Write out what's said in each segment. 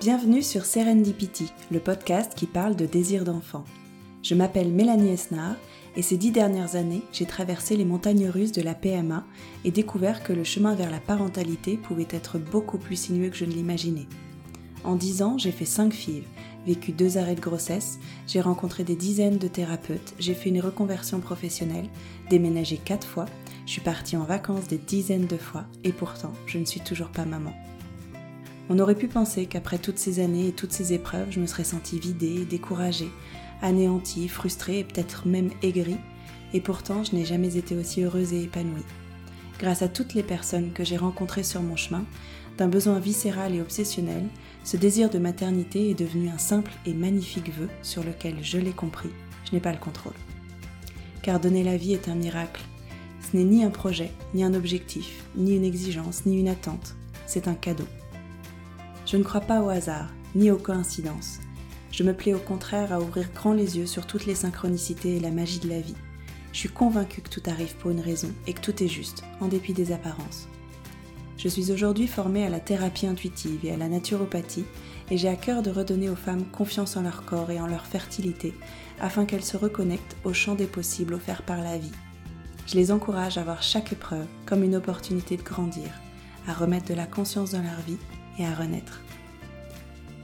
Bienvenue sur Serendipity, le podcast qui parle de désir d'enfant. Je m'appelle Mélanie Esnar et ces dix dernières années, j'ai traversé les montagnes russes de la PMA et découvert que le chemin vers la parentalité pouvait être beaucoup plus sinueux que je ne l'imaginais. En dix ans, j'ai fait cinq filles, vécu deux arrêts de grossesse, j'ai rencontré des dizaines de thérapeutes, j'ai fait une reconversion professionnelle, déménagé quatre fois, je suis partie en vacances des dizaines de fois et pourtant, je ne suis toujours pas maman. On aurait pu penser qu'après toutes ces années et toutes ces épreuves, je me serais sentie vidée, découragée, anéantie, frustrée et peut-être même aigrie, et pourtant je n'ai jamais été aussi heureuse et épanouie. Grâce à toutes les personnes que j'ai rencontrées sur mon chemin, d'un besoin viscéral et obsessionnel, ce désir de maternité est devenu un simple et magnifique vœu sur lequel, je l'ai compris, je n'ai pas le contrôle. Car donner la vie est un miracle. Ce n'est ni un projet, ni un objectif, ni une exigence, ni une attente, c'est un cadeau. Je ne crois pas au hasard, ni aux coïncidences. Je me plais au contraire à ouvrir grand les yeux sur toutes les synchronicités et la magie de la vie. Je suis convaincue que tout arrive pour une raison et que tout est juste, en dépit des apparences. Je suis aujourd'hui formée à la thérapie intuitive et à la naturopathie et j'ai à cœur de redonner aux femmes confiance en leur corps et en leur fertilité afin qu'elles se reconnectent au champ des possibles offerts par la vie. Je les encourage à voir chaque épreuve comme une opportunité de grandir, à remettre de la conscience dans leur vie à renaître.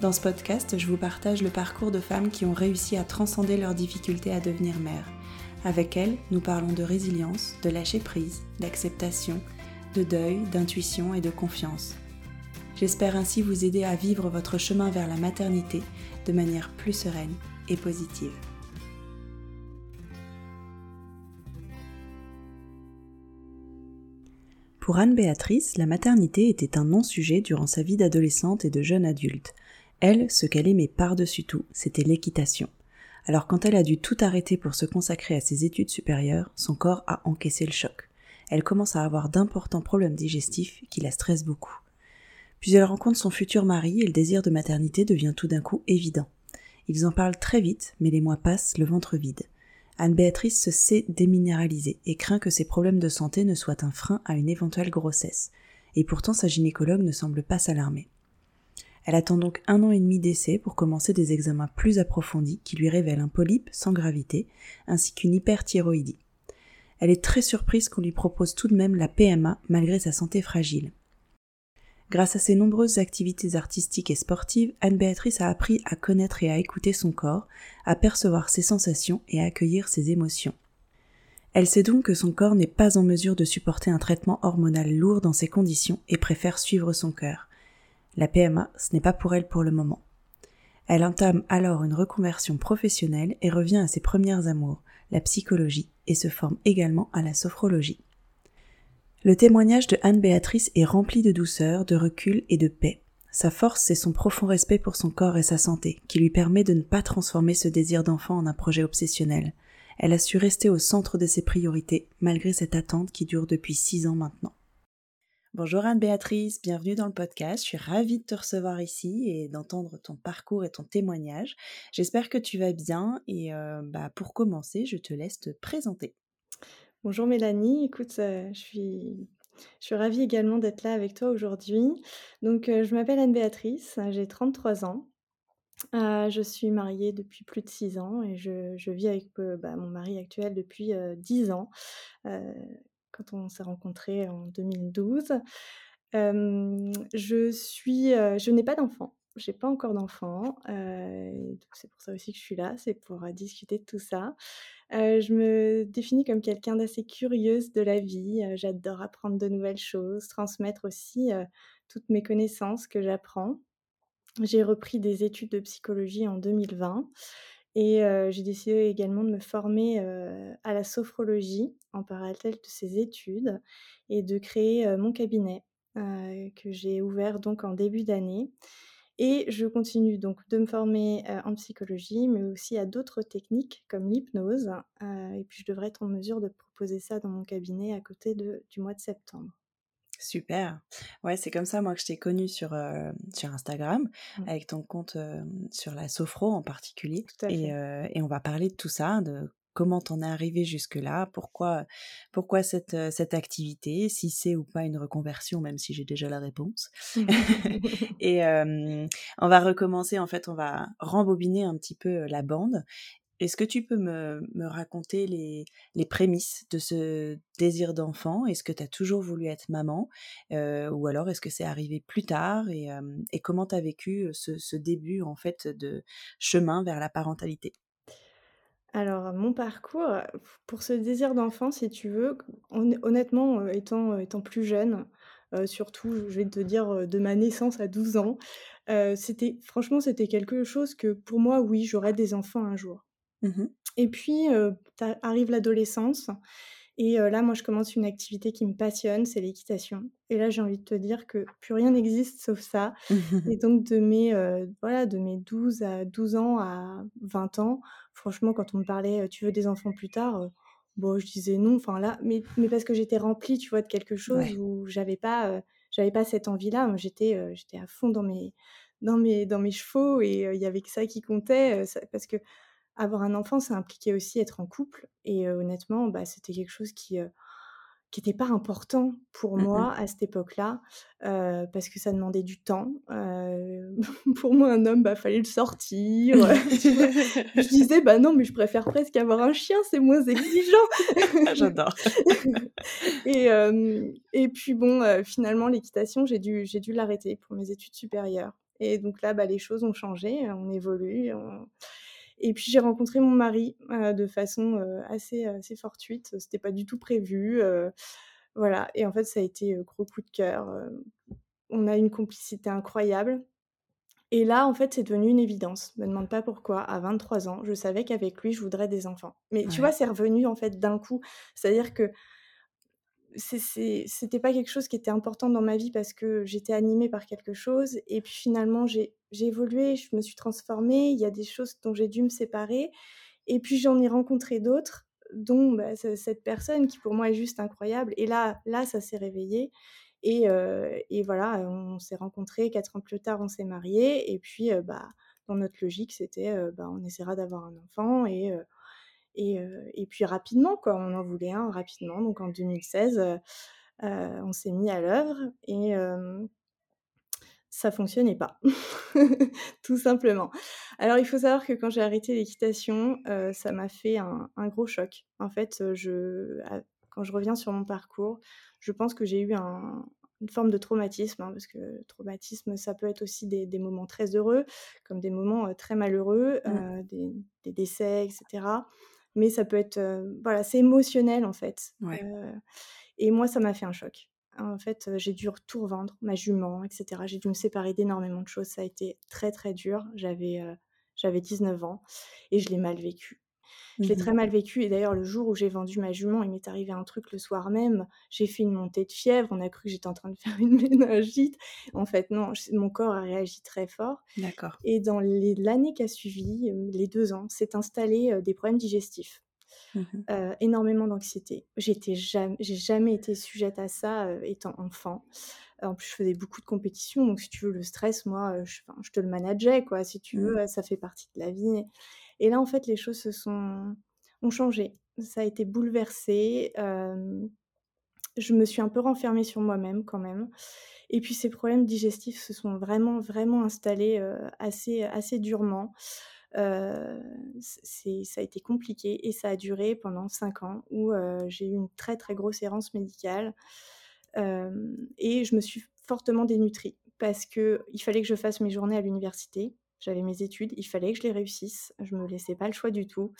Dans ce podcast, je vous partage le parcours de femmes qui ont réussi à transcender leurs difficultés à devenir mères. Avec elles, nous parlons de résilience, de lâcher prise, d'acceptation, de deuil, d'intuition et de confiance. J'espère ainsi vous aider à vivre votre chemin vers la maternité de manière plus sereine et positive. Pour Anne-Béatrice, la maternité était un non-sujet durant sa vie d'adolescente et de jeune adulte. Elle, ce qu'elle aimait par-dessus tout, c'était l'équitation. Alors quand elle a dû tout arrêter pour se consacrer à ses études supérieures, son corps a encaissé le choc. Elle commence à avoir d'importants problèmes digestifs qui la stressent beaucoup. Puis elle rencontre son futur mari et le désir de maternité devient tout d'un coup évident. Ils en parlent très vite, mais les mois passent, le ventre vide. Anne-Béatrice se sait déminéralisée et craint que ses problèmes de santé ne soient un frein à une éventuelle grossesse. Et pourtant sa gynécologue ne semble pas s'alarmer. Elle attend donc un an et demi d'essai pour commencer des examens plus approfondis qui lui révèlent un polype sans gravité ainsi qu'une hyperthyroïdie. Elle est très surprise qu'on lui propose tout de même la PMA malgré sa santé fragile. Grâce à ses nombreuses activités artistiques et sportives, Anne-Béatrice a appris à connaître et à écouter son corps, à percevoir ses sensations et à accueillir ses émotions. Elle sait donc que son corps n'est pas en mesure de supporter un traitement hormonal lourd dans ces conditions et préfère suivre son cœur. La PMA, ce n'est pas pour elle pour le moment. Elle entame alors une reconversion professionnelle et revient à ses premières amours, la psychologie, et se forme également à la sophrologie. Le témoignage de Anne-Béatrice est rempli de douceur, de recul et de paix. Sa force, c'est son profond respect pour son corps et sa santé, qui lui permet de ne pas transformer ce désir d'enfant en un projet obsessionnel. Elle a su rester au centre de ses priorités, malgré cette attente qui dure depuis six ans maintenant. Bonjour Anne-Béatrice, bienvenue dans le podcast. Je suis ravie de te recevoir ici et d'entendre ton parcours et ton témoignage. J'espère que tu vas bien et euh, bah, pour commencer, je te laisse te présenter. Bonjour Mélanie, écoute, euh, je, suis, je suis ravie également d'être là avec toi aujourd'hui. Donc, euh, je m'appelle Anne-Béatrice, j'ai 33 ans. Je suis mariée depuis plus de 6 ans et je, vis avec bah, mon mari actuel depuis 10 ans, quand on s'est rencontrés en 2012. je suis, je n'ai pas d'enfant. J'ai pas encore d'enfant, c'est pour ça aussi que je suis là, c'est pour discuter de tout ça. je me définis comme quelqu'un d'assez curieuse de la vie. J'adore apprendre de nouvelles choses, transmettre aussi toutes mes connaissances que j'apprends. J'ai repris des études de psychologie en 2020 et j'ai décidé également de me former à la sophrologie en parallèle de ces études et de créer mon cabinet que j'ai ouvert donc en début d'année. Et je continue donc de me former en psychologie, mais aussi à d'autres techniques comme l'hypnose. et puis je devrais être en mesure de proposer ça dans mon cabinet à côté du mois de septembre. Super. Ouais, c'est comme ça, moi, que je t'ai connue sur, euh, sur Instagram, Mmh. avec ton compte euh, sur la Sophro en particulier. Tout à Et, euh, et on va parler de tout ça, de comment t'en es arrivé jusque-là, pourquoi, pourquoi cette, cette activité, si c'est ou pas une reconversion, même si j'ai déjà la réponse. et on va recommencer, en fait, on va rembobiner un petit peu la bande. Est-ce que tu peux me, raconter les, prémices de ce désir d'enfant? Est-ce que tu as toujours voulu être maman? Euh, Ou alors est-ce que c'est arrivé plus tard? Et, euh, comment tu as vécu ce, ce début en fait de chemin vers la parentalité? Alors, mon parcours, pour ce désir d'enfant, si tu veux, hon honnêtement, étant, plus jeune, surtout, je vais te dire, de ma naissance à 12 ans, c'était franchement, c'était quelque chose que pour moi, oui, j'aurai des enfants un jour. Mhm. Et puis, arrive l'adolescence et là, moi, je commence une activité qui me passionne, c'est l'équitation. Et là, j'ai envie de te dire que plus rien n'existe sauf ça. Et donc de mes, voilà, de mes 12 à 12 ans à 20 ans, franchement, quand on me parlait, «Tu veux des enfants plus tard?» bon, je disais: «Non», enfin là, mais mais parce que j'étais remplie, tu vois, de quelque chose Ouais, où j'avais pas, j'avais pas cette envie-là. J'étais, j'étais à fond dans mes dans mes dans mes chevaux et il y avait que ça qui comptait, ça parce que avoir un enfant, ça impliquait aussi être en couple et honnêtement, bah, c'était quelque chose qui, heu, qui était pas important pour Mhm. moi à cette époque-là, parce que ça demandait du temps. Pour moi, un homme, bah, fallait le sortir? Je disais: «Bah, non, mais je préfère presque avoir un chien, c'est moins exigeant» J'adore. et puis bon, finalement, l'équitation, j'ai dû j'ai dû l'arrêter pour mes études supérieures et donc là, bah, les choses ont changé, on évolue, on et puis j'ai rencontré mon mari, heu, de façon, heu, assez, assez fortuite. C'était pas du tout prévu, heu, voilà et en fait, ça a été, gros coup de cœur, on a une complicité incroyable et là, en fait, c'est devenu une évidence. Me demande pas pourquoi, à 23 ans, je savais qu'avec lui, je voudrais des enfants. Mais tu vois, c'est revenu, en fait, d'un coup. C'est-à-dire que c'était pas quelque chose qui était important dans ma vie parce que j'étais animée par quelque chose. Et puis finalement j'ai évolué, je me suis transformée, il y a des choses dont j'ai dû me séparer. Et puis j'en ai rencontré d'autres, dont, bah, ce cette personne qui pour moi est juste incroyable. Et là là ça s'est réveillé. Et heu et voilà, on s'est rencontrés, 4 ans plus tard, on s'est mariés. Et puis, heu, bah, dans notre logique, c'était, heu, bah, on essaiera d'avoir un enfant et et puis rapidement quoi, on en voulait un rapidement donc en 2016, heu heu, on s'est mis à l'œuvre et ça fonctionnait pas. Tout simplement. Alors il faut savoir que quand j'ai arrêté l'équitation, ça m'a fait un un gros choc. En fait, je quand je reviens sur mon parcours, je pense que j'ai eu un une forme de traumatisme, hein, parce que traumatisme, ça peut être aussi des des moments très heureux, comme des moments, très malheureux, Mm. heu, des des décès et cetera. Mais ça peut être, voilà, c'est émotionnel en fait, Ouais. et moi ça m'a fait un choc. En fait, j'ai dû tout revendre, ma jument et cetera. J'ai dû me séparer d'énormément de choses. Ça a été très, très dur. J'avais, j'avais 19 ans et je l'ai mal vécu. Je l'ai très mal vécu et d'ailleurs le jour où j'ai vendu ma jument, il m'est arrivé un truc le soir même. J'ai fait une montée de fièvre, on a cru que j'étais en train de faire une méningite. En fait non, mon corps a réagi très fort D'accord. et dans l'année qui a suivi, heu, les 2 ans, s'est installé, heu, des problèmes digestifs. Mhm. Heu, énormément d'anxiété. J'étais jam j'ai jamais été sujette à ça, étant enfant. En plus, je faisais beaucoup de compétitions, donc si tu veux, le stress, moi, je te le manageais, quoi, si tu Mm. veux, ça fait partie de la vie et là, en fait, les choses se sont ont changé. Ça a été bouleversé, je me suis un peu renfermée sur moi-même quand même et puis ces problèmes digestifs se sont vraiment, vraiment installés, assez assez durement. Ça a été compliqué et ça a duré pendant 5 ans où, j'ai eu une très, très grosse errance médicale, et je me suis fortement dénutrie parce qu'il fallait que je fasse mes journées à l'université. J'avais mes études, il fallait que je les réussisse. Je me laissais pas le choix du tout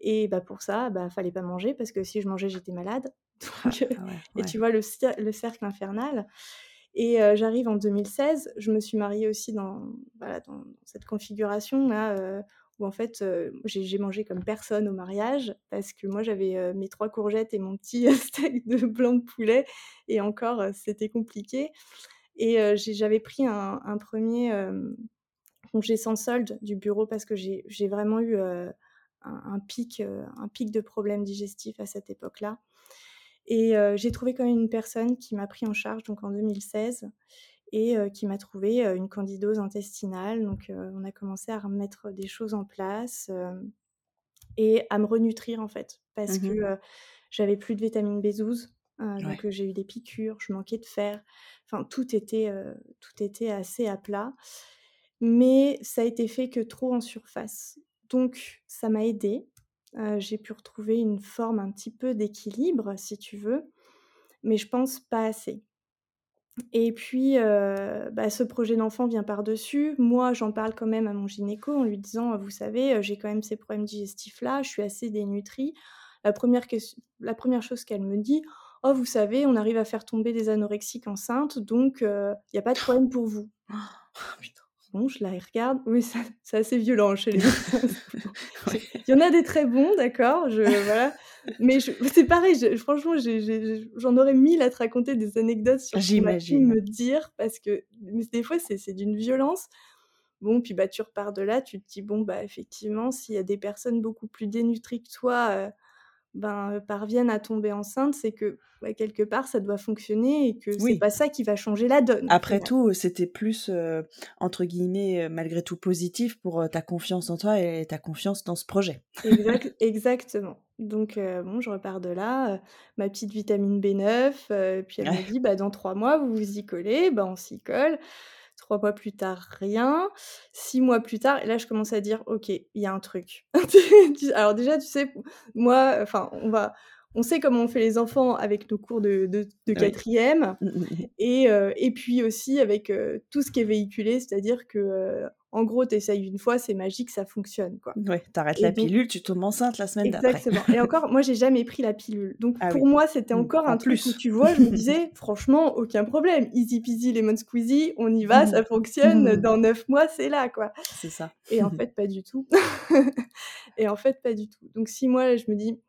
et bah, pour ça, bah, fallait pas manger parce que si je mangeais, j'étais malade Ah, donc heu ah ouais, et tu vois le cer le cercle infernal et heu, j'arrive en 2016, je me suis mariée aussi dans voilà, dans cette configuration-là, heu, où en fait, j'ai mangé comme personne au mariage parce que moi j'avais, mes 3 courgettes et mon petit steak de blanc de poulet et encore, c'était compliqué et j'avais pris un un 1er, hem, congé sans solde du bureau parce que j'ai vraiment eu, heu, un un pic, heu, un pic de problèmes digestifs à cette époque-là Et j'ai trouvé quand même une personne qui m'a pris en charge donc en 2016 et qui m'a trouvé une candidose intestinale. Donc on a commencé à remettre des choses en place et à me renutrir en fait parce Mmh que j'avais plus de vitamine B12. donc j'ai eu des piqûres, je manquais de fer. Enfin tout était, tout était assez à plat. Mais ça a été fait que trop en surface. Donc ça m'a aidée. j'ai pu retrouver une forme un petit peu d'équilibre si tu veux, mais je pense pas assez. Et puis, bah, ce projet d'enfant vient par-dessus. Moi, j'en parle quand même à mon gynéco en lui disant: «Vous savez, j'ai quand même ces problèmes digestifs-là, je suis assez dénutrie». La première chose qu'elle me dit: «Oh, vous savez, on arrive à faire tomber des anorexiques enceintes, donc il y a pas de problème pour vous». Oh putain. Bon, je la regarde, oui, c'est assez violent chez les. Il y en a des très bons, d'accord, je voilà, mais c'est pareil, franchement, j'en aurais mille à te raconter des anecdotes sur ce qu'on m'a pu me dire parce que des fois, c'est d'une violence. Bon, puis, bah, tu repars de là, tu te dis: «Bon, bah, effectivement, s'il y a des personnes beaucoup plus dénutries que toi, ben, parviennent à tomber enceinte, c'est que, bah, quelque part, ça doit fonctionner et que c'est pas ça qui va changer la donne». Après tout, c'était plus, entre guillemets, «malgré tout positif» pour ta confiance en toi et ta confiance dans ce projet. Exact exactement. Donc bon, je repars de là, ma petite vitamine B9, puis elle me dit: «Bah, dans 3 mois, vous vous y collez». Bah, on s'y colle. 3 mois plus tard, rien. 6 mois plus tard et là, je commence à dire: «OK, il y a un truc». Alors déjà, tu sais, moi, enfin, on va on sait comment on fait les enfants avec nos cours de de de 4e Mmh, mmh, mmh. et et puis aussi avec, tout ce qui est véhiculé, c'est-à-dire que, en gros, tu essayes une fois, c'est magique, ça fonctionne, quoi. Ouais, tu arrêtes la pilule, tu tombes enceinte la semaine d'après. Exactement et encore, moi, j'ai jamais pris la pilule. Donc Ah pour oui. moi, c'était Mmh, encore en un truc où, tu vois, je me disais: «Franchement, aucun problème, easy peasy lemon squeezy, on y va, ça fonctionne, dans 9 mois, c'est là, quoi». C'est ça. Et en fait, pas du tout. Et en fait, pas du tout. Donc 6 mois, je me dis: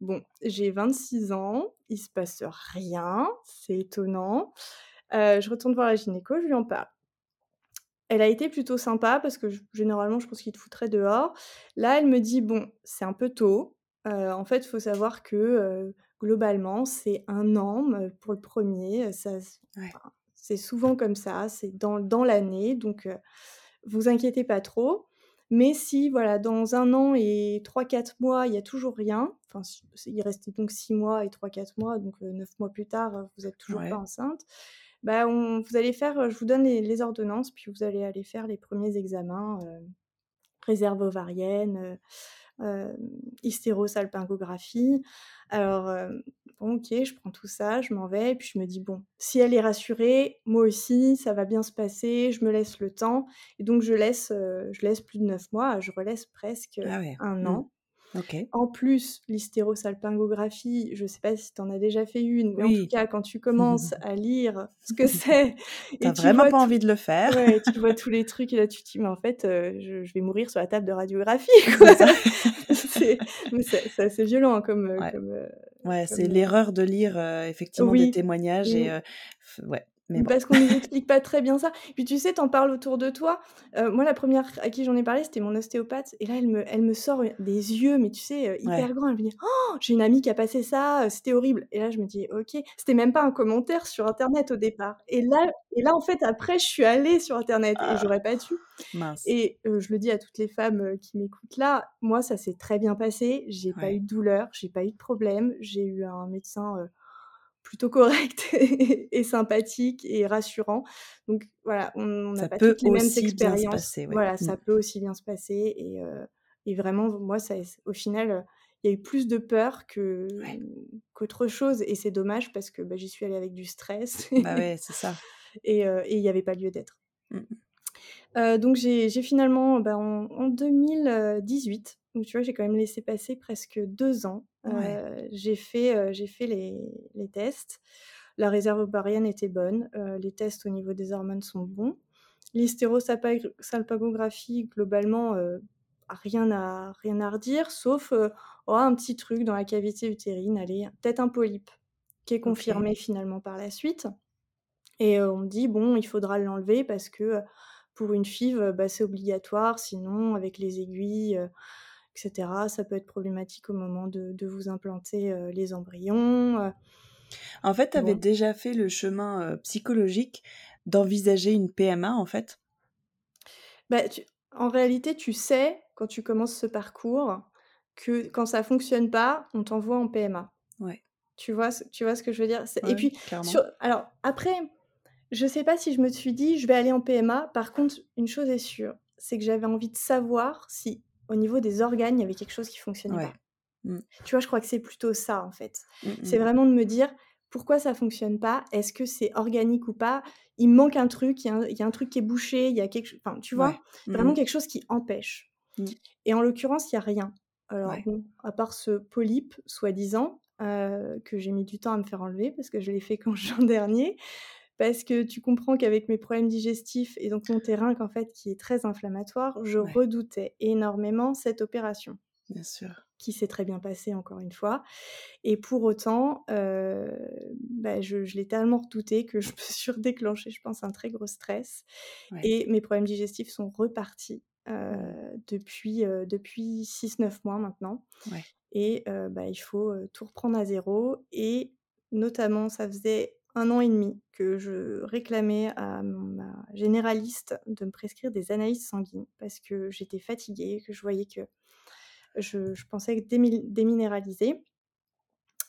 «Bon, j'ai 26 ans, il se passe rien, c'est étonnant». Heu, je retourne voir la gynéco, je lui en parle. Elle a été plutôt sympa parce que généralement, je pense qu'ils te foutraient dehors. Là, elle me dit: «Bon, c'est un peu tôt. En fait, il faut savoir que, globalement, c'est 1 an, pour le premier, ça Ouais. enfin, c'est souvent comme ça, c'est dans dans l'année, donc vous inquiétez pas trop. Mais si, voilà, dans 1 an et 3-4 mois, il y a toujours rien, enfin, il restait donc 6 mois et 3-4 mois, donc 9 mois plus tard, vous êtes toujours pas enceinte, bah, on vous allez faire je vous donne les les ordonnances, puis vous allez aller faire les premiers examens, heu, réserve ovarienne, heu, hem, hystérosalpingographie». Alors, bon, OK, je prends tout ça, je m'en vais et puis je me dis: «Bon, si elle est rassurée, moi aussi, ça va bien se passer, je me laisse le temps» et donc je laisse, je laisse plus de 9 mois, je relaisse presque Ah ouais. 1 Mmh. an. En plus, l'hystérosalpingographie, je sais pas si tu en as déjà fait une, mais en tout cas, quand tu commences à lire ce que c'est Tu as et tu vraiment pas tout envie de le faire. ouais, tu vois tous les trucs et là, tu te dis: «Mais en fait, heu, je je vais mourir sur la table de radiographie, quoi». C'est assez violent comme, Ouais. Ouais, c'est comme, heu l'erreur de lire, effectivement des témoignages et Mmh. heu, f ouais, mais bon. Parce qu'on nous explique pas très bien ça. Puis tu sais, tu en parles autour de toi. Heu, moi, la 1re à qui j'en ai parlé, c'était mon ostéopathe et là, elle me elle me sort des yeux, mais tu sais, heu, hyper Ouais. grands. Elle me dit: «Oh, j'ai une amie qui a passé ça, c'était horrible» et là, je me dis: «OK». C'était même pas un commentaire sur internet au départ et là et là, en fait, après, je suis allée sur internet et Ah! j'aurais pas dû Mince. et je le dis à toutes les femmes qui m'écoutent là, moi, ça s'est très bien passé. J'ai pas Ouais. eu de douleur, j'ai pas eu de problème. J'ai eu un médecin, plutôt correct et sympathique et rassurant. Donc voilà, on n'a pas toutes les mêmes expériences. passer, ouais. Voilà, Mmh. ça peut aussi bien se passer et vraiment, moi, ça au final, il y a eu plus de peur que Ouais. qu'autre chose et c'est dommage parce que, bah, j'y suis allée avec du stress Bah ouais, c'est ça. et il y avait pas lieu d'être. Mmh Heu, donc j'ai finalement, bah, en en 2018, donc tu vois, j'ai quand même laissé passer presque 2 ans. Ouais. Heu, j'ai fait, j'ai fait les les tests. La réserve ovarienne était bonne, les tests au niveau des hormones sont bons. L'hystérosalping salpingographie, globalement, rien à rien à redire, sauf, oh, un petit truc dans la cavité utérine, allez, peut-être un polype qui est confirmé finalement par la suite et on me dit: «Bon, il faudra l'enlever parce que, pour une FIV, bah, c'est obligatoire, sinon avec les aiguilles, heu, etc. Ça peut être problématique au moment de, vous implanter les embryons. En fait, tu avais déjà fait le chemin psychologique d'envisager une PMA, en fait? Bah, En réalité, tu sais, quand tu commences ce parcours, que quand ça fonctionne pas, on t'envoie en PMA. Ouais. Tu vois, tu vois ce que je veux dire? Et puis, alors après, je sais pas si je me suis dit, je vais aller en PMA. Par contre, une chose est sûre, c'est que j'avais envie de savoir si, au niveau des organes, il y avait quelque chose qui fonctionnait pas. Mmh. Tu vois, je crois que c'est plutôt ça, en fait. Mmh, c'est mmh. vraiment de me dire, pourquoi ça fonctionne pas? Est-ce que c'est organique ou pas? Il manque un truc, il y, a un truc qui est bouché, il y a quelque chose, enfin, tu vois, vraiment quelque chose qui empêche. Et en l'occurrence, il y a rien. Alors à part ce polype, soi-disant, euh, que j'ai mis du temps à me faire enlever parce que je l'ai fait quand juin dernier, parce que tu comprends qu'avec mes problèmes digestifs et donc mon terrain qu'en fait qui est très inflammatoire, je redoutais énormément cette opération. Bien sûr. Qui s'est très bien passée encore une fois. Et pour autant, euh, bah, je, l'ai tellement redouté que je me suis redéclenchée, je pense, un très gros stress. Et mes problèmes digestifs sont repartis euh, depuis, euh, depuis 6-9 mois maintenant. Et bah, il faut tout reprendre à zéro. Et notamment, ça faisait un an et demi que je réclamais à ma généraliste de me prescrire des analyses sanguines parce que j'étais fatiguée, que je voyais que je, pensais déminéraliser.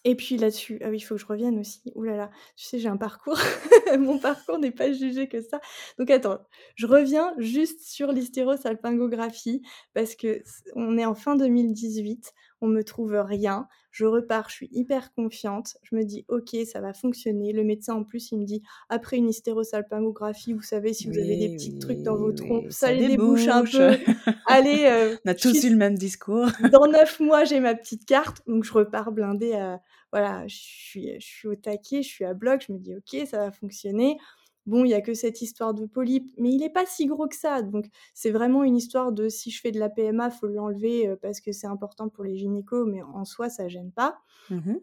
Et puis là-dessus, ah oui, il faut que je revienne aussi. Ouh là là, tu sais, j'ai un parcours. Mon parcours n'est pas jugé que ça. Donc attends, je reviens juste sur l'hystérosalpingographie parce que on est en fin 2018, on me trouve rien. Je repars, je suis hyper confiante. Je me dis, ok, ça va fonctionner. Le médecin en plus, il me dit, après une hystérosalpingographie, vous savez, si vous avez des petits trucs dans vos trompes, ça, les débouche un peu. Allez, euh, on a tous eu le même discours. dans neuf mois, j'ai ma petite carte, donc je repars blindée à voilà, je suis, je suis au taquet, je suis à bloc, je me dis ok, ça va fonctionner. Bon, il y a que cette histoire de polype, mais il n'est pas si gros que ça. Donc, c'est vraiment une histoire de si je fais de la PMA, faut l'enlever euh, parce que c'est important pour les gynécos, mais en soi, ça gêne pas. Mmh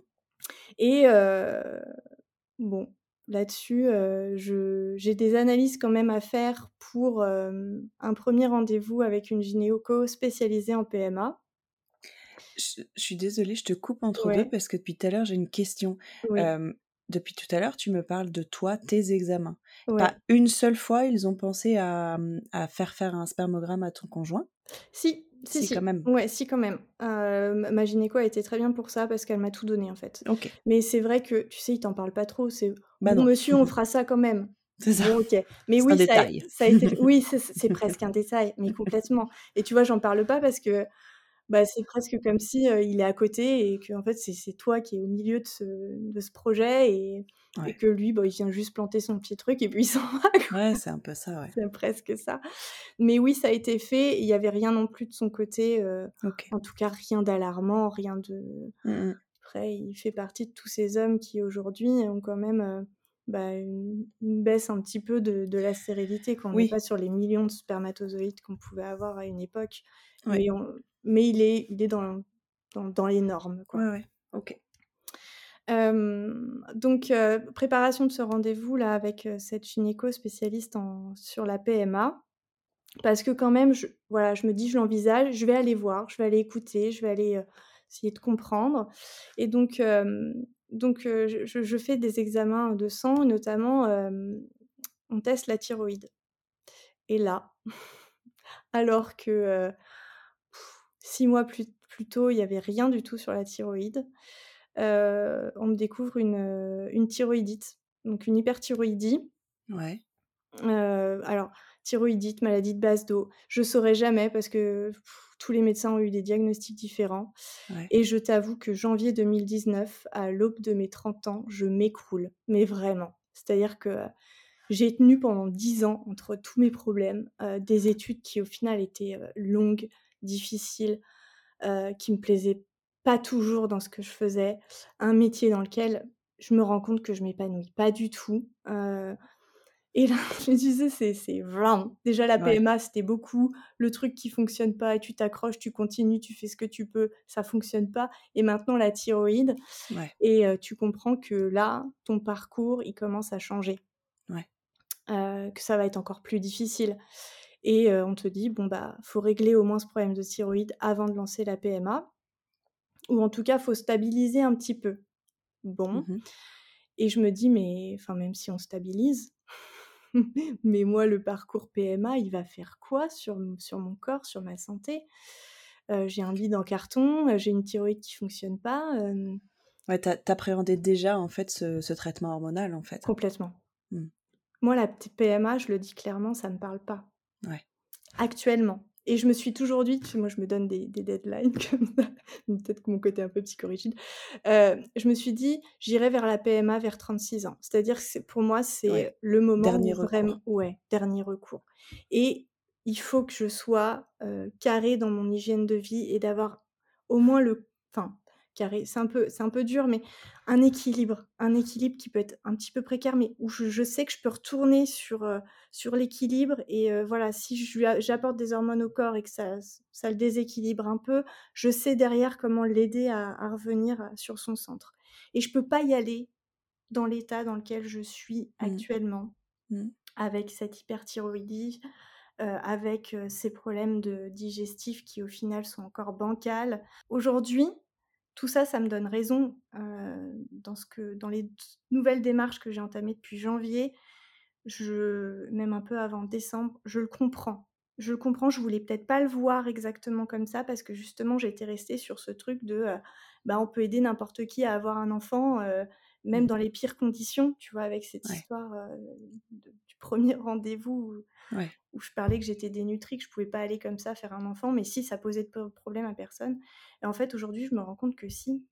Et euh, bon, là-dessus, euh, j'ai des analyses quand même à faire pour un premier rendez-vous avec une gynéco spécialisée en PMA. Je, suis désolée, je te coupe entre deux parce que depuis tout à l'heure, j'ai une question. Depuis tout à l'heure, tu me parles de toi, tes examens. Pas une seule fois, ils ont pensé à, à, faire faire un spermogramme à ton conjoint? Si, si, si, quand même. Ouais, si, quand même. ma gynéco a été très bien pour ça parce qu'elle m'a tout donné en fait. Ok. Mais c'est vrai que, tu sais, ils t'en parlent pas trop. C'est bah bon, monsieur, on fera ça quand même. C'est ça. ok. Mais oui, un ça, détail. ça a été... oui, c'est presque un détail, mais complètement. Et tu vois, j'en parle pas parce que bah, c'est presque comme si, il est à côté et que en fait, c'est toi qui es au milieu de ce de ce projet et que lui, bah, il vient juste planter son petit truc et puis il s'en va, Ouais, c'est un peu ça, ouais. C'est presque ça. Mais oui, ça a été fait. Il y avait rien non plus de son côté, en tout cas rien d'alarmant, rien de mmh après il fait partie de tous ces hommes qui aujourd'hui ont quand même, bah, une baisse un petit peu de de la stérilité, qu'on n'est pas sur les millions de spermatozoïdes qu'on pouvait avoir à une époque. Mais mais il est, il est dans, dans, dans les normes. Quoi. Ouais, ouais. ok. donc, préparation de ce rendez-vous là avec cette gynéco spécialiste en, sur la PMA. Parce que quand même, je, voilà, je me dis, je l'envisage, je vais aller voir, je vais aller écouter, je vais aller essayer de comprendre. Et donc, donc je, je, fais des examens de sang, notamment on teste la thyroïde. Et là, alors que Six mois plus, tôt, il n'y avait rien du tout sur la thyroïde. Euh, on me découvre une, une, thyroïdite, donc une hyperthyroïdie. Ouais. Euh, alors, thyroïdite, maladie de base d'eau, je saurais jamais parce que tous les médecins ont eu des diagnostics différents. Et je t'avoue que janvier 2019, à l'aube de mes 30 ans, je m'écroule, mais vraiment. C'est-à-dire que j'ai tenu pendant 10 ans entre tous mes problèmes, des études qui au final étaient longues, difficile, euh, qui me plaisait pas toujours dans ce que je faisais, un métier dans lequel je me rends compte que je m'épanouis pas du tout. Euh, et là, je me disais, c'est vraiment. Déjà, la PMA, c'était beaucoup. Le truc qui fonctionne pas, et tu t'accroches, tu continues, tu fais ce que tu peux, ça fonctionne pas. Et maintenant, la thyroïde. Et euh, tu comprends que là, ton parcours, il commence à changer. Ouais. que ça va être encore plus difficile. Et on te dit: «Bon, bah, faut régler au moins ce problème de thyroïde avant de lancer la PMA ou en tout cas, faut stabiliser un petit peu». Bon Mmh et je me dis: «Mais enfin, même si on stabilise, mais moi, le parcours PMA, il va faire quoi sur sur mon corps, sur ma santé?» j'ai un bide en carton, j'ai une thyroïde qui fonctionne pas, hem Ouais, a déjà, en fait, ce ce traitement hormonal, en fait? Complètement. Mmh. Moi, la petite PMA, je le dis clairement, ça me parle pas. Ouais. Actuellement. Et je me suis toujours dit, moi je me donne des des deadlines comme ça, peut-être que mon côté un peu psychorigide, heu, je me suis dit: «J'irai vers la PMA vers 36 ans». C'est-à-dire que pour moi, Ouais. c'est le moment Dernier où recours. vraiment ouais, dernier recours et il faut que je sois, heu, carrée dans mon hygiène de vie et d'avoir au moins le enfin, carré, c'est un peu c'est un peu dur, mais un équilibre, un équilibre qui peut être un petit peu précaire, mais où je je sais que je peux retourner sur, heu, sur l'équilibre et heu, voilà, si j'apporte des hormones au corps et que ça ça le déséquilibre un peu, je sais derrière comment l'aider à à revenir, sur son centre et je peux pas y aller dans l'état dans lequel je suis Mmh. actuellement, Mmh. avec cette hyperthyroïdie, avec, ces problèmes de digestifs qui, au final, sont encore bancals. Aujourd'hui, tout ça, ça me donne raison, dans ce que dans les nouvelles démarches que j'ai entamées depuis janvier, je même un peu avant décembre, je le comprends. Je le comprends, je voulais peut-être pas le voir exactement comme ça parce que justement j'étais restée sur ce truc de, bah, on peut aider n'importe qui à avoir un enfant, même Mmh. dans les pires conditions, tu vois? Avec cette Ouais. histoire, de du 1 rendez-vous où Ouais. où je parlais que j'étais dénutrie, que je pouvais pas aller comme ça faire un enfant, mais si, ça posait de problème à personne et en fait, aujourd'hui, je me rends compte que si,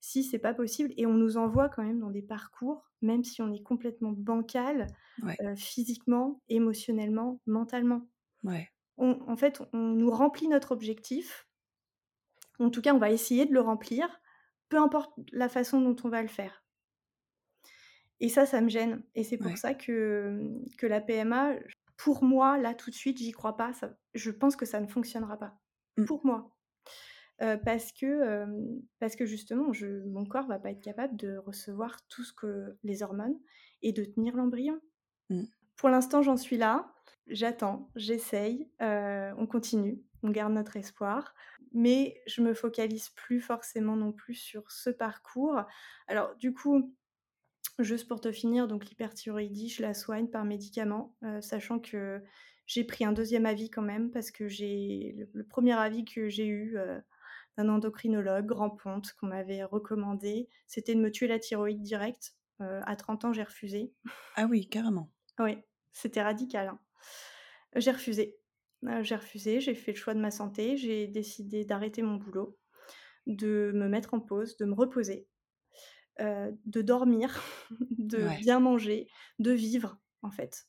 si, c'est pas possible et on nous envoie quand même dans des parcours, même si on est complètement bancal, Ouais. heu, physiquement, émotionnellement, mentalement. On en fait, on nous remplit notre objectif. En tout cas, on va essayer de le remplir, peu importe la façon dont on va le faire. Et ça, ça me gêne et c'est pour Ouais. ça que, que la PMA, pour moi, là, tout de suite, j'y crois pas, ça je pense que ça ne fonctionnera pas. Mmh. Pour moi. Heu, parce que, parce que justement, je mon corps va pas être capable de recevoir tout ce que les hormones et de tenir l'embryon. Mmh. Pour l'instant, j'en suis là, j'attends, j'essaye, heu, on continue, on garde notre espoir, mais je me focalise plus forcément non plus sur ce parcours. Alors du coup, juste pour te finir, donc l'hyperthyroïdie, je la soigne par médicaments, heu, sachant que j'ai pris un 2e avis quand même parce que j'ai le le 1er avis que j'ai eu, heu, d'un endocrinologue, grand ponte, qu'on m'avait recommandé, c'était de me tuer la thyroïde direct. Heu, à 30 ans, j'ai refusé. Ah oui, carrément. Oui, c'était radical, hein. J'ai refusé, j'ai refusé, j'ai fait le choix de ma santé, j'ai décidé d'arrêter mon boulot, de me mettre en pause, de me reposer, de dormir, de Ouais. bien manger, de vivre, en fait.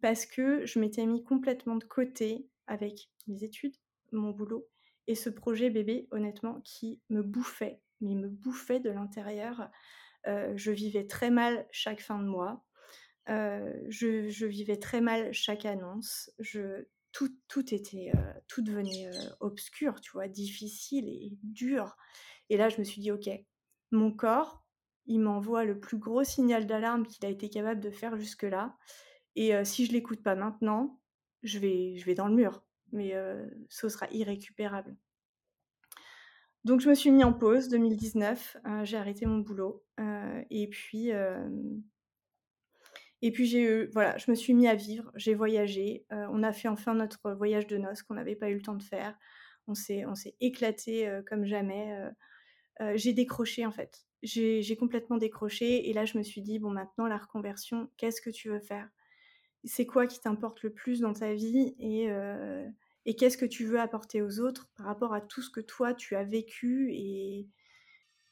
Parce que je m'étais mis complètement de côté avec mes études, mon boulot et ce projet bébé, honnêtement, qui me bouffait, mais me bouffait de l'intérieur. Je vivais très mal chaque fin de mois. Je je vivais très mal chaque annonce. Je tout tout était, tout devenait, obscur, tu vois? Difficile et dur et là, je me suis dit: «OK, mon corps, il m'envoie le plus gros signal d'alarme qu'il a été capable de faire jusque-là et si je l'écoute pas maintenant, je vais dans le mur, mais ce sera irrécupérable». Donc je me suis mis en pause 2019, heu, j'ai arrêté mon boulot, et puis, et puis j'ai voilà, je me suis mis à vivre, j'ai voyagé, on a fait enfin notre voyage de noces qu'on n'avait pas eu le temps de faire. On s'est on s'est éclatés, heu, comme jamais, heu, j'ai décroché en fait. J'ai complètement décroché et là je me suis dit: «Bon maintenant la reconversion, qu'est-ce que tu veux faire? C'est quoi qui t'importe le plus dans ta vie et heu et qu'est-ce que tu veux apporter aux autres par rapport à tout ce que toi tu as vécu?» et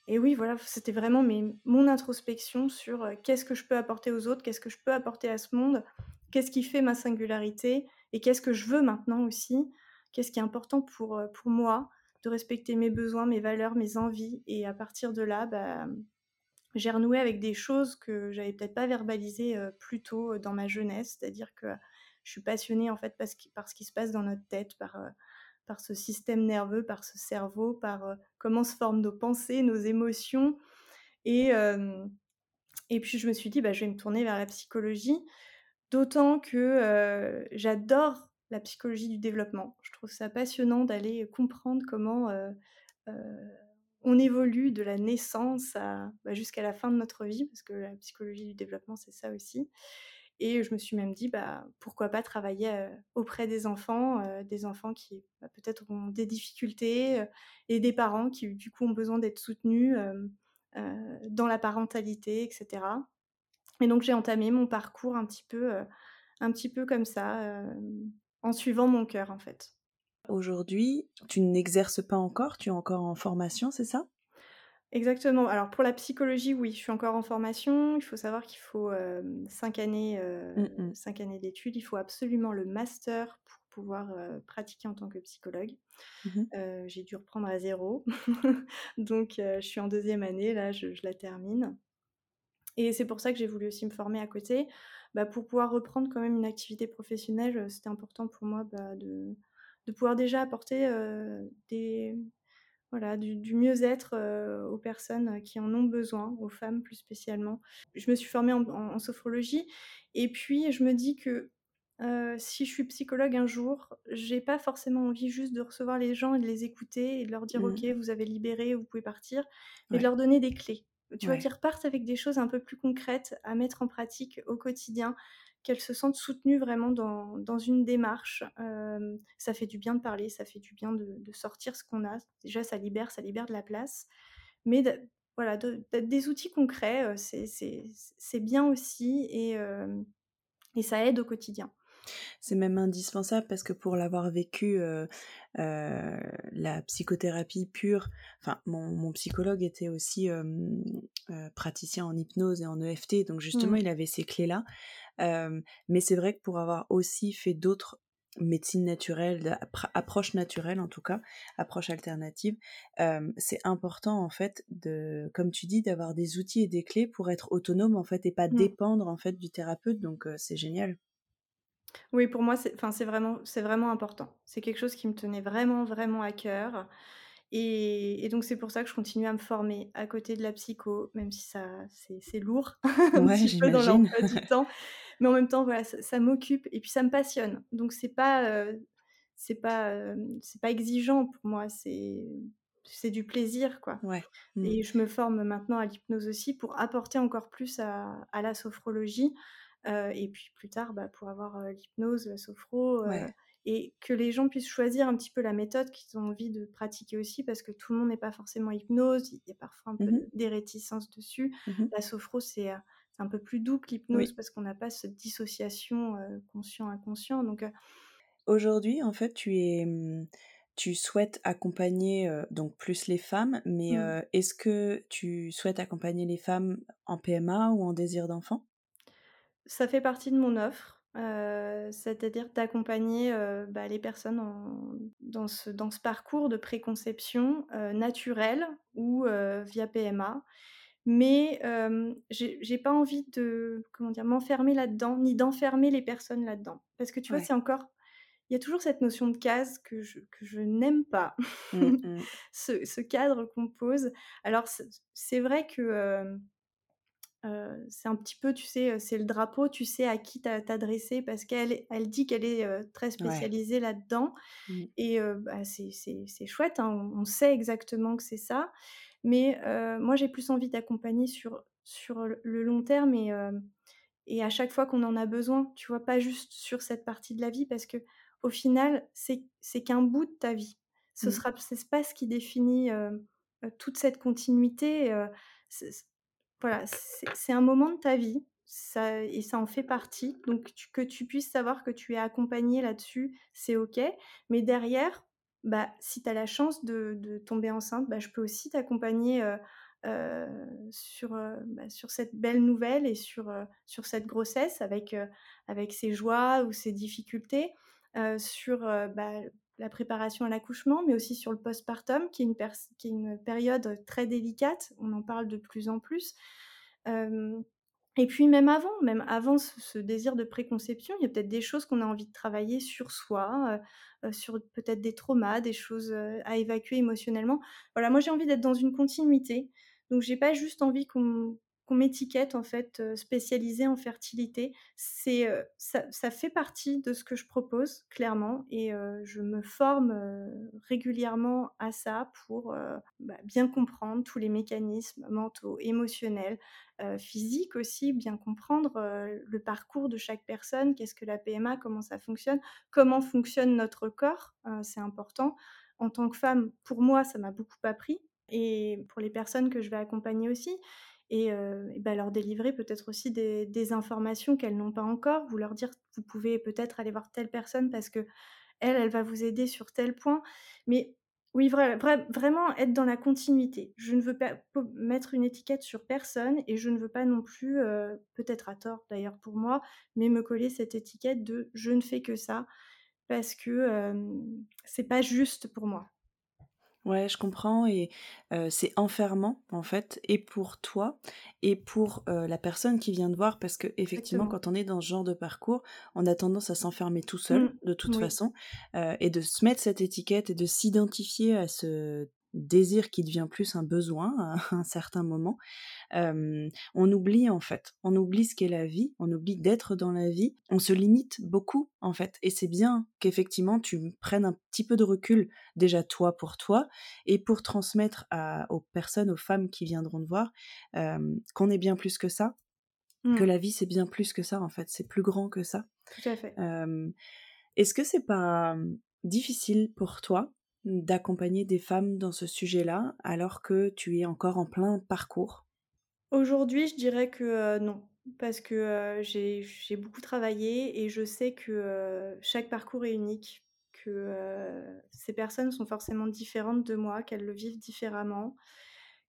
et oui voilà, c'était vraiment mon introspection sur, heu, qu'est-ce que je peux apporter aux autres? Qu'est-ce que je peux apporter à ce monde? Qu'est-ce qui fait ma singularité? Et qu'est-ce que je veux maintenant aussi? Qu'est-ce qui est important pour, pour moi? De respecter mes besoins, mes valeurs, mes envies et à partir de là, bah, j'ai renoué avec des choses que j'avais peut-être pas verbalisées, heu, plus tôt, dans ma jeunesse. C'est-à-dire que je suis passionnée en fait parce qui par ce qui se passe dans notre tête, par, par ce système nerveux, par ce cerveau, par, comment se forment nos pensées, nos émotions et puis je me suis dit: «Bah, je vais me tourner vers la psychologie». D'autant que, j'adore la psychologie du développement. Je trouve ça passionnant d'aller comprendre comment, heu heu, on évolue de la naissance bah, jusqu'à la fin de notre vie, parce que la psychologie du développement, c'est ça aussi et je me suis même dit: «Bah, pourquoi pas travailler, heu, auprès des enfants?» des enfants qui, bah, peut-être ont des difficultés, et des parents qui, du coup, ont besoin d'être soutenus, dans la parentalité et cetera et donc j'ai entamé mon parcours un petit peu, comme ça, en suivant mon cœur, en fait. Aujourd'hui, tu n'exerces pas encore, tu es encore en formation, c'est ça? Exactement. Alors pour la psychologie, oui, je suis encore en formation. Il faut savoir qu'il faut, hem, 5 années, Mmh mh. 5 années d'études. Il faut absolument le master pour pouvoir, heu, pratiquer en tant que psychologue. Mmh j'ai dû reprendre à 0 donc je suis en deuxième année là, je je la termine et c'est pour ça que j'ai voulu aussi me former à côté, bah, pour pouvoir reprendre quand même une activité professionnelle, heu, c'était important pour moi, bah, de de pouvoir déjà apporter, des voilà, du du mieux-être, heu, aux personnes, qui en ont besoin, aux femmes plus spécialement. Je me suis formée en en en sophrologie et puis je me dis que, si je suis psychologue un jour, j'ai pas forcément envie juste de recevoir les gens et de les écouter et de leur dire: Mmh. «OK, vous avez libéré, vous pouvez partir», mais de leur donner des clés. Tu vois? Qu'ils repartent avec des choses un peu plus concrètes à mettre en pratique au quotidien, qu'elles se sentent soutenues vraiment dans dans une démarche. Ça fait du bien de parler, ça fait du bien de de sortir ce qu'on a. Déjà, ça libère ça libère de la place, mais de voilà, de de des outils concrets, c'est bien aussi et et ça aide au quotidien. C'est même indispensable parce que pour l'avoir vécu, heu heu, la psychothérapie pure enfin mon mon psychologue était aussi, heu, praticien en hypnose et en EFT donc justement Mmh. il avait ces clés-là. Mais c'est vrai que pour avoir aussi fait d'autres médecines naturelles, appr approches naturelles en tout cas, approches alternatives, hem, c'est important en fait de comme tu dis, d'avoir des outils et des clés pour être autonome en fait et pas Mmh. dépendre en fait du thérapeute donc c'est génial. Oui, pour moi, c'est enfin, c'est vraiment c'est vraiment important. C'est quelque chose qui me tenait vraiment, vraiment à cœur et et donc c'est pour ça que je continue à me former à côté de la psycho, même si ça c'est c'est lourd un Ouais, petit peu dans j'imagine. l'emploi du temps, mais en même temps, voilà, ça ça m'occupe et puis ça me passionne. Donc c'est pas, heu, c'est pas, hem, c'est pas exigeant pour moi, c'est c'est du plaisir, quoi Ouais. Mmh. et je me forme maintenant à l'hypnose aussi pour apporter encore plus à à la sophrologie, et puis plus tard, bah, pour avoir, heu, l'hypnose, la sophro, Ouais. et que les gens puissent choisir un petit peu la méthode qu'ils ont envie de pratiquer aussi parce que tout le monde n'est pas forcément hypnose, il y a parfois un Mmh peu des réticences dessus. Mmh La sophro, c'est, un peu plus doux que l'hypnose Oui. parce qu'on n'a pas cette dissociation, conscient-inconscient donc Aujourd'hui, en fait, tu es, mmh, tu souhaites accompagner, donc plus les femmes, mais mmh. est-ce que tu souhaites accompagner les femmes en PMA ou en désir d'enfant? Ça fait partie de mon offre, c'est-à-dire d'accompagner, bah, les personnes en dans ce dans ce parcours de préconception, naturelle ou via PMA. Mais j'ai pas envie de, comment dire? M'enfermer là-dedans, ni d'enfermer les personnes là-dedans. Parce que tu vois, c'est encore il y a toujours cette notion de case que je que je n'aime pas. Mmh mh. Ce ce cadre qu'on pose. Alors c'est vrai que, C'est un petit peu, tu sais, c'est le drapeau, tu sais à qui t'a t'adresser parce qu'elle elle dit qu'elle est, très Ouais. spécialisée là-dedans Mmh. et heu, bah, c'est chouette, hein, on sait exactement que c'est ça. Mais moi, j'ai plus envie d'accompagner sur sur, le long terme et et à chaque fois qu'on en a besoin, tu vois? Pas juste sur cette partie de la vie parce que au final, c'est qu'un bout de ta vie. Ce Mmh. sera c'est pas ce qui définit, toute cette continuité, voilà, c'est un moment de ta vie, ça et ça en fait partie, donc que tu puisses savoir que tu es accompagné là-dessus, c'est OK. Mais derrière, bah, si tu as la chance de tomber enceinte, bah, je peux aussi t'accompagner, sur, bah, sur cette belle nouvelle et sur, sur cette grossesse avec, avec ses joies ou ses difficultés, sur, bah, la préparation à l'accouchement, mais aussi sur le postpartum qui est une qui est une période très délicate. On en parle de plus en plus. Et puis même avant, même avant ce désir de préconception, il y a peut-être des choses qu'on a envie de travailler sur soi, heu heu, sur peut-être des traumas, des choses, à évacuer émotionnellement. Voilà, moi j'ai envie d'être dans une continuité, donc j'ai pas juste envie qu'on qu'on m'étiquette en fait, spécialisée en fertilité. C'est, ça fait partie de ce que je propose clairement et je me forme, régulièrement à ça pour, bah, bien comprendre tous les mécanismes mentaux, émotionnels, physiques aussi, bien comprendre, le parcours de chaque personne. Qu'est-ce que la PMA? Comment ça fonctionne? Comment fonctionne notre corps? Heu, c'est important. En tant que femme, pour moi, ça m'a beaucoup appris et pour les personnes que je vais accompagner aussi et et bah, leur délivrer peut-être aussi des informations qu'elles n'ont pas encore. Vous leur dire: «Vous pouvez peut-être aller voir telle personne parce qu'elle, elle va vous aider sur tel point». Mais oui, vrai vrai vraiment être dans la continuité. Je ne veux pas mettre une étiquette sur personne et je ne veux pas non plus, heu, peut-être à tort d'ailleurs pour moi, mais me coller cette étiquette de: «Je ne fais que ça» parce que, hem, c'est pas juste pour moi. Ouais, je comprends et c'est enfermant, en fait et pour toi et pour, la personne qui vient te voir parce qu'effectivement, Exactement. quand on est dans ce genre de parcours, on a tendance à s'enfermer tout seul, Mmh. de toute Oui. façon, et de se mettre cette étiquette et de s'identifier à ce désir qui devient plus un besoin à un certain moment. On oublie, en fait, on oublie ce qu'est la vie, on oublie d'être dans la vie. On se limite beaucoup, en fait et c'est bien qu'effectivement tu prennes un petit peu de recul, déjà toi pour toi et pour transmettre à aux personnes, aux femmes qui viendront te voir, qu'on est bien plus que ça, que Mmh. la vie c'est bien plus que ça, en fait, c'est plus grand que ça. Tout à fait. Est-ce que c'est pas, mmh, difficile pour toi d'accompagner des femmes dans ce sujet-là, alors que tu es encore en plein parcours? Aujourd'hui, je dirais que, heu, non, parce que, heu, j'ai beaucoup travaillé et je sais que, heu, chaque parcours est unique, que, ces personnes sont forcément différentes de moi, qu'elles le vivent différemment,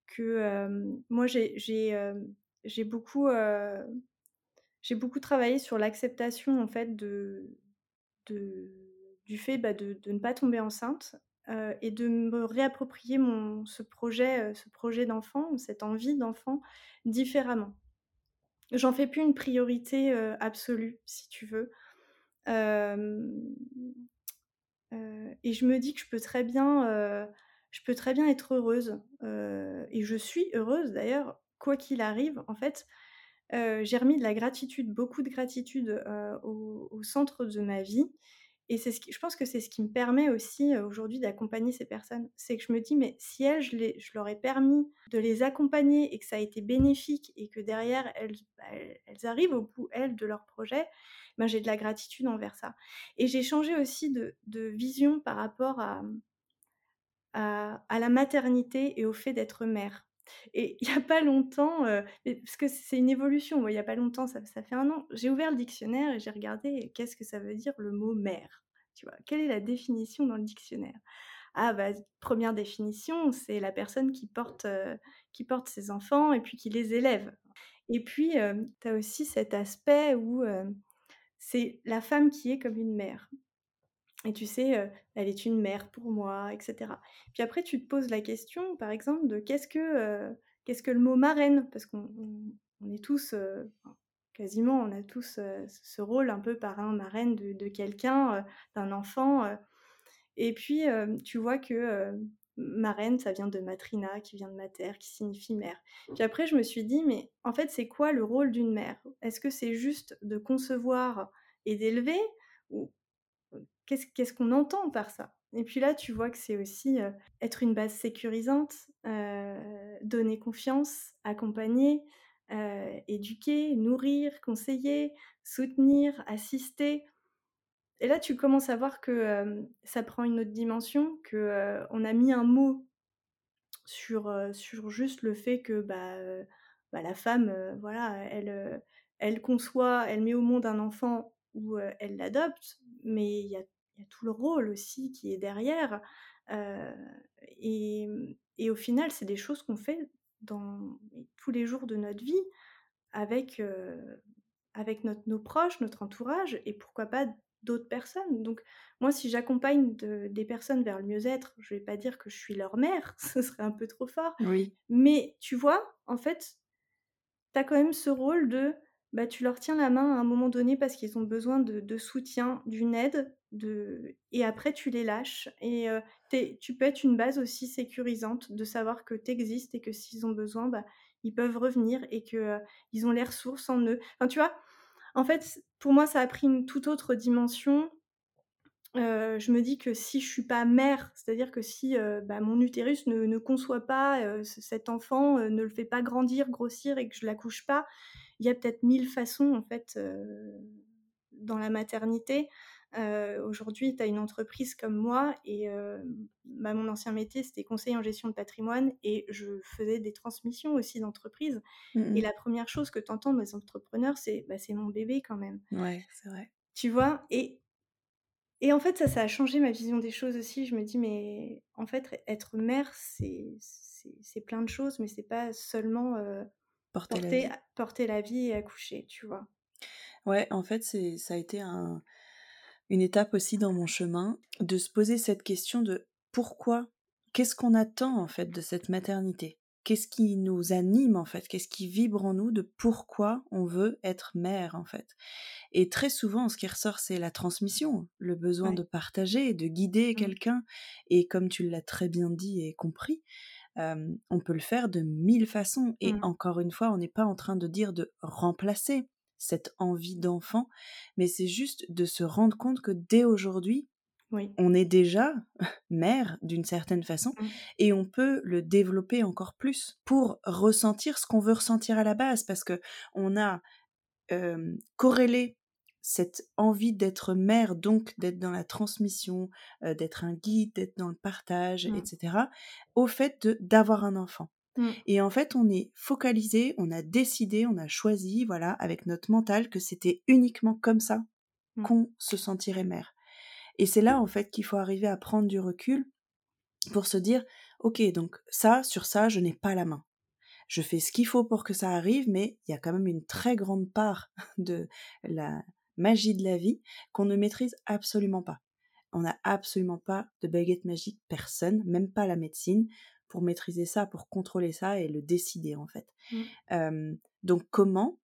que, moi j'ai beaucoup, travaillé sur l'acceptation en fait de du fait, bah, de ne pas tomber enceinte, heu et de me réapproprier mon ce projet, heu, ce projet d'enfant, cette envie d'enfant différemment. J'en fais plus une priorité, heu, absolue, si tu veux. Et je me dis que je peux très bien, je peux très bien être heureuse, heu et je suis heureuse d'ailleurs, quoi qu'il arrive. En fait, j'ai remis de la gratitude, beaucoup de gratitude, au centre de ma vie et c'est ce je pense que c'est ce qui me permet aussi, heu, aujourd'hui d'accompagner ces personnes. C'est que je me dis: «Mais si elles, je leur ai permis de les accompagner et que ça a été bénéfique et que derrière elles bah, elles arrivent au bout, elles, de leur projet, ben, j'ai de la gratitude envers ça» et j'ai changé aussi de vision par rapport à la maternité et au fait d'être mère et il y a pas longtemps, et parce que c'est une évolution, il y a pas longtemps, ça fait 1 an, j'ai ouvert le dictionnaire et j'ai regardé qu'est-ce que ça veut dire le mot mère, tu vois? Quelle est la définition dans le dictionnaire? Ah bah, 1re définition, c'est la personne qui porte, heu, qui porte ses enfants et puis qui les élève et puis, hem, tu as aussi cet aspect où, hem, c'est la femme qui est comme une mère et tu sais, elle est une mère pour moi et cetera. Puis après tu te poses la question, par exemple, de qu'est-ce que, qu'est-ce que le mot marraine? Parce qu'on on on est tous, quasiment, on a tous, ce rôle un peu parrain, marraine de de quelqu'un, d'un enfant, et puis, tu vois que, marraine, ça vient de matrina, qui vient de mater, qui signifie mère. Puis après, je me suis dit: «Mais en fait, c'est quoi le rôle d'une mère? Est-ce que c'est juste de concevoir et d'élever? Qu'est-ce qu'on entend par ça?» et puis là, tu vois que c'est aussi, être une base sécurisante, donner confiance, accompagner, éduquer, nourrir, conseiller, soutenir, assister et là, tu commences à voir que, ça prend une autre dimension, que, on a mis un mot sur, sur juste le fait que, bah, bah, la femme, voilà, elle, elle conçoit, elle met au monde un enfant ou, elle l'adopte, mais il y a y a tout le rôle aussi qui est derrière, et mmh et au final, c'est des choses qu'on fait dans tous les jours de notre vie avec, avec notre nos proches, notre entourage et pourquoi pas d'autres personnes. Donc moi, si j'accompagne de des personnes vers le mieux-être, je vais pas dire que je suis leur mère, ce serait un peu trop fort, Oui. mais tu vois, en fait tu as quand même ce rôle de, bah, tu leur tiens la main à un moment donné parce qu'ils ont besoin de soutien, d'une aide, de et après tu les lâches et heu, tu peux être une base aussi sécurisante, de savoir que tu existes et que s'ils ont besoin, bah, ils peuvent revenir et que, ils ont les ressources en eux. Enfin, tu vois? En fait, pour moi, ça a pris une toute autre dimension. Je me dis que si je suis pas mère, c'est-à-dire que si, bah, mon utérus ne conçoit pas, cet enfant, ne le fait pas grandir, grossir et que je l'accouche pas, il y a peut-être 1000 façons en fait, heu, dans la maternité. Heu, aujourd'hui, tu as une entreprise comme moi et hem, bah, mon ancien métier, c'était conseiller en gestion de patrimoine et je faisais des transmissions aussi d'entreprise Mmh et la première chose que tu entends des entrepreneurs, c'est: «Bah, c'est mon bébé quand même». Ouais, c'est vrai. Tu vois? Et et en fait, ça, ça a changé ma vision des choses aussi. Je me dis: «Mais en fait, être mère, c'est plein de choses, mais c'est pas seulement, Porter la vie. porter la vie et accoucher», tu vois? Ouais, en fait, c'est ça a été un une étape aussi dans mon chemin de se poser cette question de: «Pourquoi? Qu'est-ce qu'on attend en fait de cette maternité? Qu'est-ce qui nous anime en fait? Qu'est-ce qui vibre en nous de pourquoi on veut être mère en fait?» et très souvent, ce qui ressort, c'est la transmission, le besoin Ouais. de partager, de guider Mmh. quelqu'un et comme tu l'as très bien dit et compris, on peut le faire de 1000 façons et Mmh. encore une fois, on n'est pas en train de dire de remplacer cette envie d'enfant, mais c'est juste de se rendre compte que dès aujourd'hui, Oui. on est déjà mère d'une certaine façon Mmh. et on peut le développer encore plus pour ressentir ce qu'on veut ressentir à la base parce qu'on a, hem, corrélé cette envie d'être mère, donc d'être dans la transmission, heu, d'être un guide, d'être dans le partage Mmh. cetera, au fait d'avoir un enfant Mmh. et en fait, on est focalisé, on a décidé, on a choisi, voilà, avec notre mental que c'était uniquement comme ça Mmh. qu'on se sentirait mère et c'est là, en fait, qu'il faut arriver à prendre du recul pour se dire: «OK, donc ça, sur ça, je n'ai pas la main. Je fais ce qu'il faut pour que ça arrive, mais il y a quand même une très grande part de la magie de la vie qu'on ne maîtrise absolument pas». On n'a absolument pas de baguette magique, personne, même pas la médecine, pour maîtriser ça, pour contrôler ça et le décider, en fait. Mmh. Donc comment,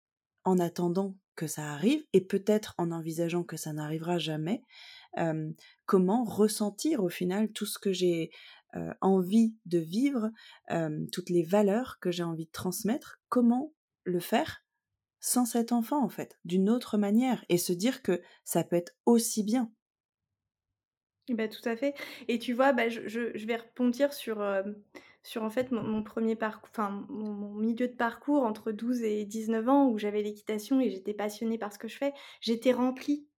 en attendant que ça arrive et peut-être en envisageant que ça n'arrivera jamais, comment ressentir au final tout ce que j'ai, envie de vivre, toutes les valeurs que j'ai envie de transmettre? Comment le faire sans cet enfant, en fait? D'une autre manière et se dire que ça peut être aussi bien. Bah, tout à fait et tu vois, bah, je je je vais rebondir sur, hem, sur en fait mon mon 1er parcours enfin mon mon milieu de parcours entre 12 et 19 ans où j'avais l'équitation et j'étais passionnée par ce que je fais. J'étais remplie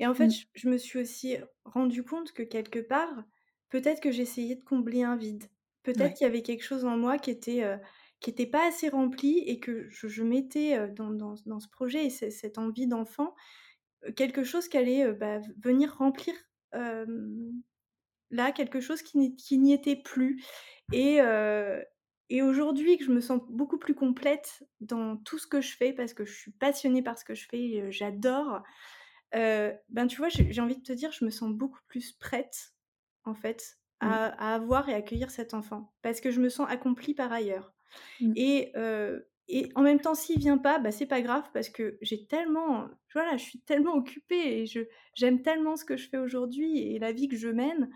et en fait, Mmh. je je me suis aussi rendue compte que quelque part, peut-être que j'essayais de combler un vide. Peut-être Ouais. qu'il y avait quelque chose en moi qui était, heu, qui était pas assez rempli et que je je mettais, dans dans dans ce projet et ce cette envie d'enfant, quelque chose qui allait, bah, venir remplir, là, quelque chose qui n'y était plus et et aujourd'hui que je me sens beaucoup plus complète dans tout ce que je fais parce que je suis passionnée par ce que je fais, j'adore, ben, tu vois, j'ai envie de te dire, je me sens beaucoup plus prête, en fait, à à avoir et accueillir cet enfant. Parce que je me sens accomplie par ailleurs Mmh. et et en même temps, s'il vient pas, bah, c'est pas grave parce que j'ai tellement voilà, je suis tellement occupée et je j'aime tellement ce que je fais aujourd'hui et la vie que je mène,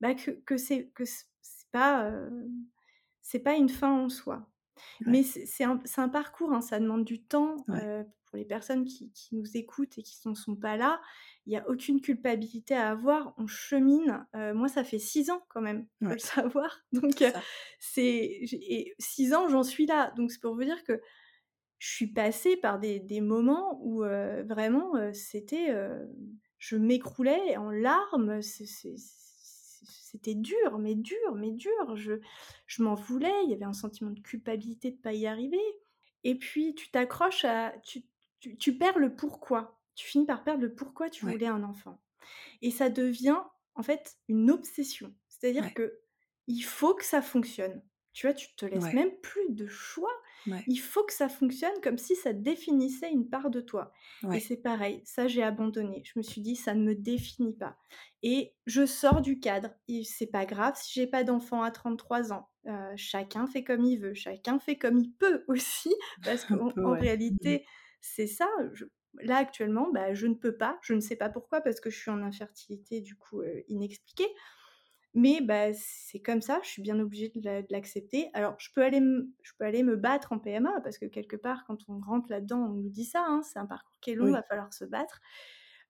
bah, que que c'est que c'est pas, c'est pas une fin en soi. Mais Ouais. c'est c'est un un parcours, hein, ça demande du temps, Ouais. pour les personnes qui qui nous écoutent et qui n'en sont pas là, il y a aucune culpabilité à avoir. On chemine, heu, moi, ça fait 6 ans quand même, faut Ouais. le savoir, donc ça. c'est et 6 ans, j'en suis là, donc c'est pour vous dire que je suis passée par des des moments où, heu, vraiment, c'était, je m'écroulais en larmes, c'était dur, mais dur, mais dur. Je je m'en voulais, il y avait un sentiment de culpabilité de pas y arriver et puis tu t'accroches à tu tu tu perds le pourquoi. Tu finis par perdre le pourquoi tu Ouais. voulais un enfant et ça devient, en fait, une obsession. C'est-à-dire Ouais. qu'il faut que ça fonctionne. Tu vois, tu te laisses Ouais. même plus de choix. Il faut que ça fonctionne comme si ça définissait une part de toi et c'est pareil, ça, j'ai abandonné. Je me suis dit: «Ça ne me définit pas» et je sors du cadre et c'est pas grave si j'ai pas d'enfant à 33 ans, heu, chacun fait comme il veut, chacun fait comme il peut aussi parce qu'en. Mmh mh. réalité, c'est ça, je là, actuellement, bah, je ne peux pas, je ne sais pas pourquoi parce que je suis en infertilité, du coup, heu, inexpliquée Mais bah, c'est comme ça, je suis bien obligée de la de l'accepter. Alors je peux aller me je peux aller me battre en PMA parce que quelque part quand on rentre là-dedans, on nous dit ça, hein, c'est un parcours qui est long, il va falloir se battre.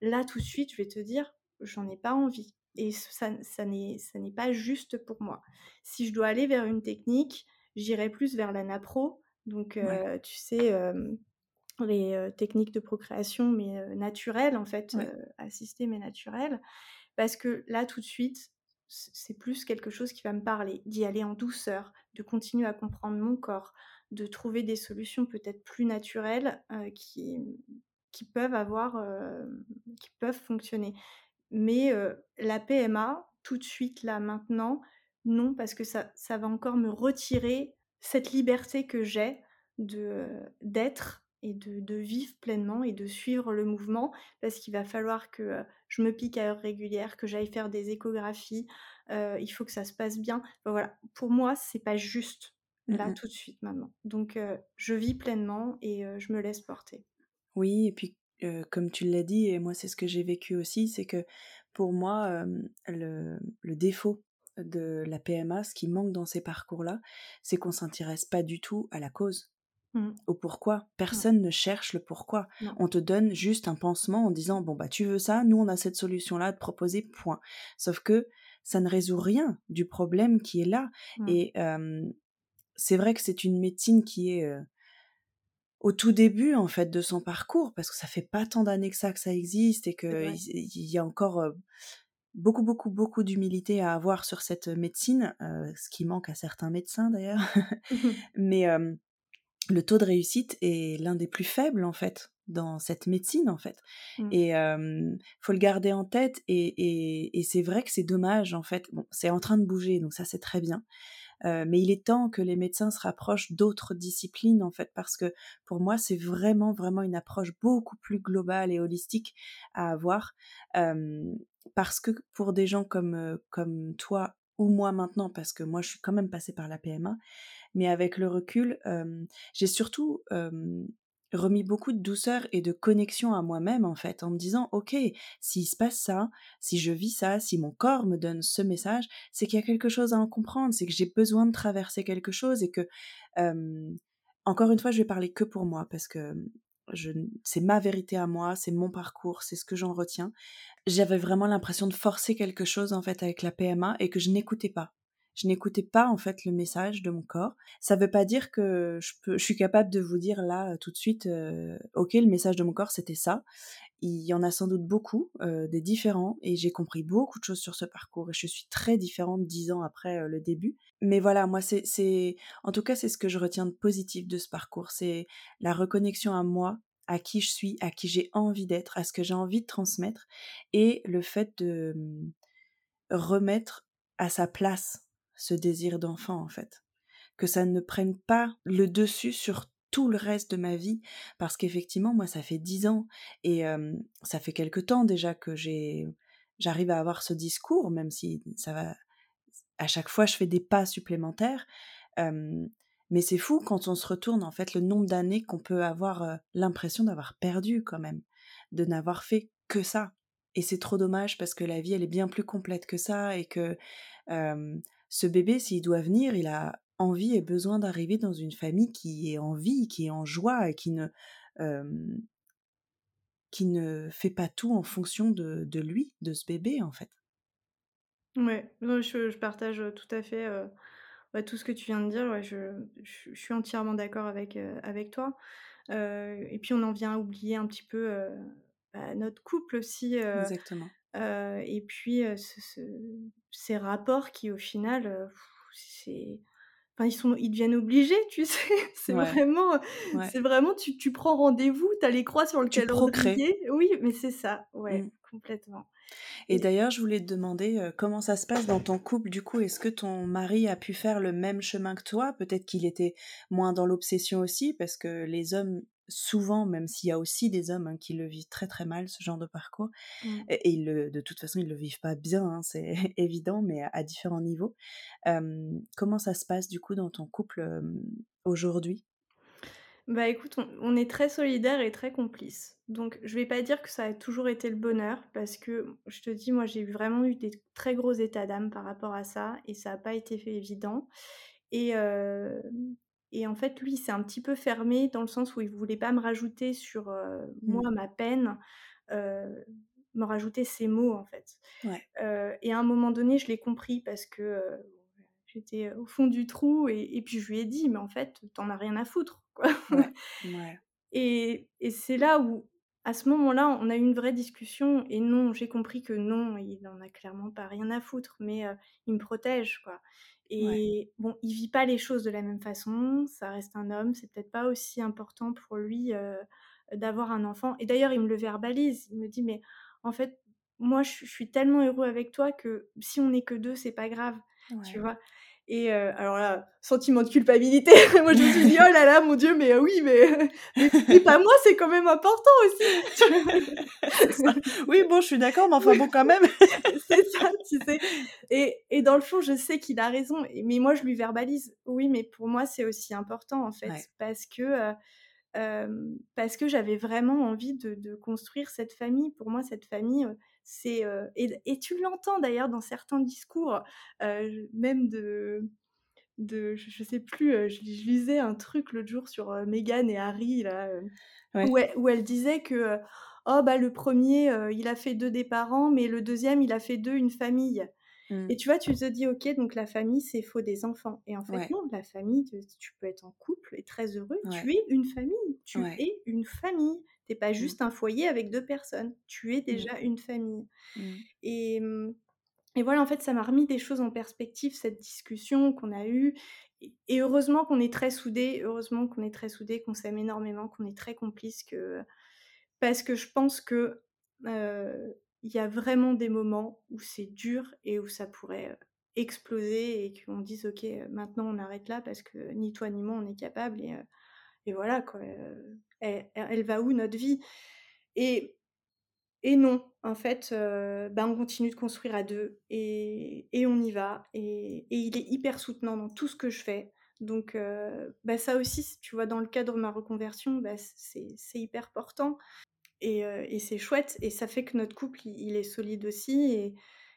Là, tout de suite, je vais te dire, j'en ai pas envie et ça ça n'est pas juste pour moi. Si je dois aller vers une technique, j'irai plus vers la napro, donc Ouais. heu, tu sais, hem, les, heu, techniques de procréation mais heu, naturelles en fait, Ouais. heu, assistées mais naturelles. Parce que là, tout de suite, c'est plus quelque chose qui va me parler, d'y aller en douceur, de continuer à comprendre mon corps, de trouver des solutions peut-être plus naturelles, qui, qui peuvent avoir, qui peuvent fonctionner. Mais la PMA, tout de suite, là, maintenant, non, parce que ça ça va encore me retirer cette liberté que j'ai de, d'être et de de vivre pleinement et de suivre le mouvement. Parce qu'il va falloir que, heu, je me pique à heures régulières, que j'aille faire des échographies, heu, il faut que ça se passe bien. Voilà, pour moi, c'est pas juste, Mmh là, tout de suite, maintenant. Donc heu, je vis pleinement et je me laisse porter. Oui et puis, comme tu l'as dit et moi c'est ce que j'ai vécu aussi, c'est que pour moi, le le défaut de la PMA, ce qui manque dans ces parcours-là, c'est qu'on s'intéresse pas du tout à la cause, Mmh. au pourquoi. Personne ne cherche le pourquoi. Non. On te donne juste un pansement en disant: «Bon bah tu veux ça, nous on a cette solution-là à te proposer, point». Sauf que ça ne résout rien du problème qui est là Mmh. et c'est vrai que c'est une médecine qui est, au tout début, en fait, de son parcours, parce que ça fait pas tant d'années que ça, que ça existe et vrai. s il y a encore, beaucoup, beaucoup, beaucoup d'humilité à avoir sur cette médecine, ce qui manque à certains médecins d'ailleurs. Mais hem, le taux de réussite est l'un des plus faibles, en fait, dans cette médecine, en fait Mmh. et hem, faut le garder en tête et et et c'est vrai que c'est dommage, en fait. Bon, c'est en train de bouger, donc ça, c'est très bien. Heu, mais il est temps que les médecins se rapprochent d'autres disciplines, en fait, parce que pour moi, c'est vraiment, vraiment une approche beaucoup plus globale et holistique à avoir. Hem, parce que pour des gens comme, comme toi ou moi maintenant, parce que moi, je suis quand même passée par la PMA, mais avec le recul, j'ai surtout, remis beaucoup de douceur et de connexion à moi-même, en fait, en me disant: «OK, s'il se passe ça, si je vis ça, si mon corps me donne ce message, c'est qu'il y a quelque chose à en comprendre, c'est que j'ai besoin de traverser quelque chose» et que, encore une fois, je vais parler que pour moi parce que, c'est ma vérité à moi, c'est mon parcours, c'est ce que j'en retiens. J'avais vraiment l'impression de forcer quelque chose, en fait, avec la PMA et que je n'écoutais pas. Je n'écoutais pas, en fait, le message de mon corps. Ça veut pas dire que je peux je suis capable de vous dire là, tout de suite, heu: «OK, le message de mon corps, c'était ça». Il y en a sans doute beaucoup, heu, des différents et j'ai compris beaucoup de choses sur ce parcours et je suis très différente 10 ans après, heu, le début. Mais voilà, moi, c'est en tout cas, c'est ce que je retiens de positif de ce parcours. C'est la reconnexion à moi, à qui je suis, à qui j'ai envie d'être, à ce que j'ai envie de transmettre et le fait de, mmh, remettre à sa place ce désir d'enfant, en fait. Que ça ne prenne pas le dessus sur tout le reste de ma vie parce qu'effectivement, moi, ça fait 10 ans et ça fait quelque temps déjà que j'ai j'arrive à avoir ce discours, même si ça va à chaque fois, je fais des pas supplémentaires, mais c'est fou quand on se retourne, en fait, le nombre d'années qu'on peut avoir, l'impression d'avoir perdu quand même, de n'avoir fait que ça et c'est trop dommage parce que la vie, elle est bien plus complète que ça et que, ce bébé, s'il doit venir, il a envie et besoin d'arriver dans une famille qui est en vie, qui est en joie et qui ne, qui ne fait pas tout en fonction de de lui, de ce bébé, en fait. Ouais, non, je je partage, tout à fait, bah, tout ce que tu viens de dire, ouais, je je je suis entièrement d'accord avec, avec toi. Et puis on en vient à oublier un petit peu, bah, notre couple aussi, Exactement. Et puis, ce ce ces rapports qui au final, c'est enfin ils sont ils deviennent obligés, tu sais? C'est Ouais, vraiment, ouais. c'est vraiment tu tu prends rendez-vous, tu as les croix sur le Tu procrées. calendrier oui, mais c'est ça, ouais, Mmh. complètement Et et d'ailleurs, je voulais te demander, comment ça se passe dans ton couple, du coup? Est-ce que ton mari a pu faire le même chemin que toi? Peut-être qu'il était moins dans l'obsession aussi? Parce que les hommes, souvent, même s'il y a aussi des hommes, hein, qui le vivent très, très mal, ce genre de parcours Mmh. et et ils le de toute façon, ils le vivent pas bien, hein, c'est évident, mais à à différents niveaux. Comment ça se passe, du coup, dans ton couple, aujourd'hui? Bah, écoute, on on est très solidaires et très complices. Donc je vais pas dire que ça a toujours été le bonheur parce que, je te dis, moi, j'ai vraiment eu des très gros états d'âme par rapport à ça et ça a pas été fait évident et et en fait, lui, il s'est un petit peu fermé dans le sens où il voulait pas me rajouter sur, heu, Mmh. moi, ma peine, me rajouter ses maux, en fait. Ouais. Et à un moment donné, je l'ai compris parce que, j'étais, au fond du trou et et puis je lui ai dit: «Mais en fait, tu en as rien à foutre, quoi». Ouais. Et et c'est là où, à ce moment-là, on a eu une vraie discussion et non, j'ai compris que non, il en a clairement pas rien à foutre, mais il me protège, quoi. Ouais. Et bon, il vit pas les choses de la même façon, ça reste un homme, c'est peut-être pas aussi important pour lui, d'avoir un enfant et d'ailleurs, il me le verbalise. Il me dit: «Mais en fait, moi, je suis tellement heureux avec toi que si on est que 2, c'est pas grave», tu vois? Et heu, alors là, sentiment de culpabilité, moi je me suis dit: «Oh là là, mon Dieu, mais oui, mais mais mais pas moi, c'est quand même important aussi!» Oui, bon, je suis d'accord, mais enfin bon, quand même. C'est ça, tu sais? Et et dans le fond, je sais qu'il a raison mais moi, je lui verbalise: «Oui, mais pour moi, c'est aussi important, en fait, Ouais. parce que, parce que j'avais vraiment envie de de construire cette famille. Pour moi, cette famille, c'est, heu» et et tu l'entends d'ailleurs dans certains discours, même de de je je sais plus, je lis je lisais un truc l'autre jour sur, Meghan et Harry là, Ouais. où elle où elle disait que, «Oh bah, le 1er, heu, il a fait d'eux des parents, mais le 2e, il a fait d'eux une famille» Mmh. et tu vois, tu te dis: «OK, donc la famille, c'est faut des enfants» et en fait Ouais. non, la famille, tu peux être en couple et très heureux, Ouais. tu es une famille, tu es une famille. Tu es pas Mmh. juste un foyer avec 2 personnes, tu es Mmh. déjà une famille Mmh. et et voilà, en fait, ça m'a remis des choses en perspective, cette discussion qu'on a eue et heureusement qu'on est très soudés, heureusement qu'on est très soudés, qu'on s'aime énormément, qu'on est très complices, que parce que je pense que, il y a vraiment des moments où c'est dur et où ça pourrait, exploser et qu'on dise: «OK, maintenant on arrête là parce que ni toi ni moi on est capables et et voilà quoi, elle va où notre vie?» et et non, en fait, heu, bah, on continue de construire à 2 et et on y va et et il est hyper soutenant dans tout ce que je fais donc bah, ça aussi, tu vois, dans le cadre de ma reconversion, bah, c'est hyper portant et et c'est chouette et ça fait que notre couple, il il est solide aussi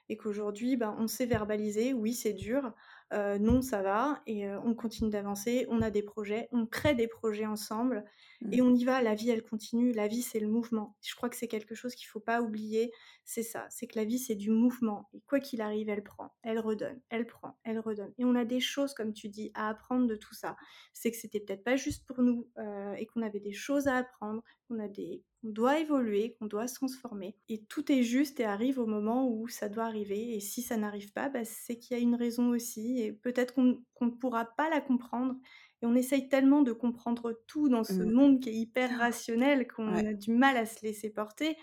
et et qu'aujourd'hui, ben, on sait verbaliser: «Oui, c'est dur», heu, «Non, ça va» et heu, on continue d'avancer, on a des projets, on crée des projets ensemble et Mmh. on y va, la vie, elle continue. La vie, c'est le mouvement. Je crois que c'est quelque chose qu'il faut pas oublier, c'est ça, c'est que la vie, c'est du mouvement et quoi qu'il arrive, elle prend, elle redonne, elle prend, elle redonne et on a des choses, comme tu dis, à apprendre de tout ça. C'est que c'était peut-être pas juste pour nous, heu et qu'on avait des choses à apprendre, qu'on a des qu'on doit évoluer, qu'on doit se transformer et tout est juste et arrive au moment où ça doit arriver et si ça n'arrive pas, bah, c'est qu'il y a une raison aussi et peut-être qu'on ne pourra pas la comprendre et on essaye tellement de comprendre tout dans ce Mmh. monde qui est hyper rationnel qu'on Ouais. a du mal à se laisser porter.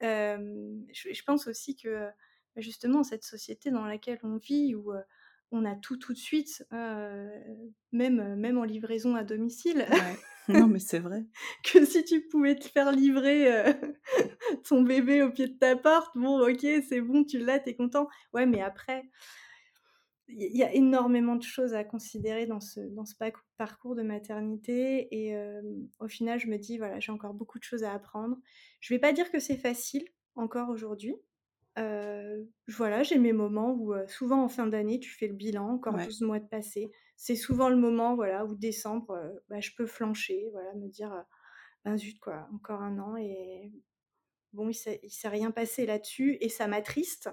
Je je pense aussi que, justement, cette société dans laquelle on vit où, on a tout, tout de suite, même, même en livraison à domicile, Ouais. Non, mais c'est vrai. que si tu pouvais te faire livrer, ton bébé au pied de ta porte, bon, OK, c'est bon, tu l'as, tu es content. Ouais, mais après il y a énormément de choses à considérer dans ce dans ce parcours de maternité et au final, je me dis: «Voilà, j'ai encore beaucoup de choses à apprendre». Je vais pas dire que c'est facile, encore aujourd'hui. Voilà, j'ai mes moments où, souvent en fin d'année, tu fais le bilan, encore Ouais. 12 mois de passés. C'est souvent le moment, voilà, où décembre, bah, je peux flancher, voilà, me dire, «Ben, zut, quoi, encore 1 an et bon, il s'est il s'est rien passé là-dessus» et ça m'attriste.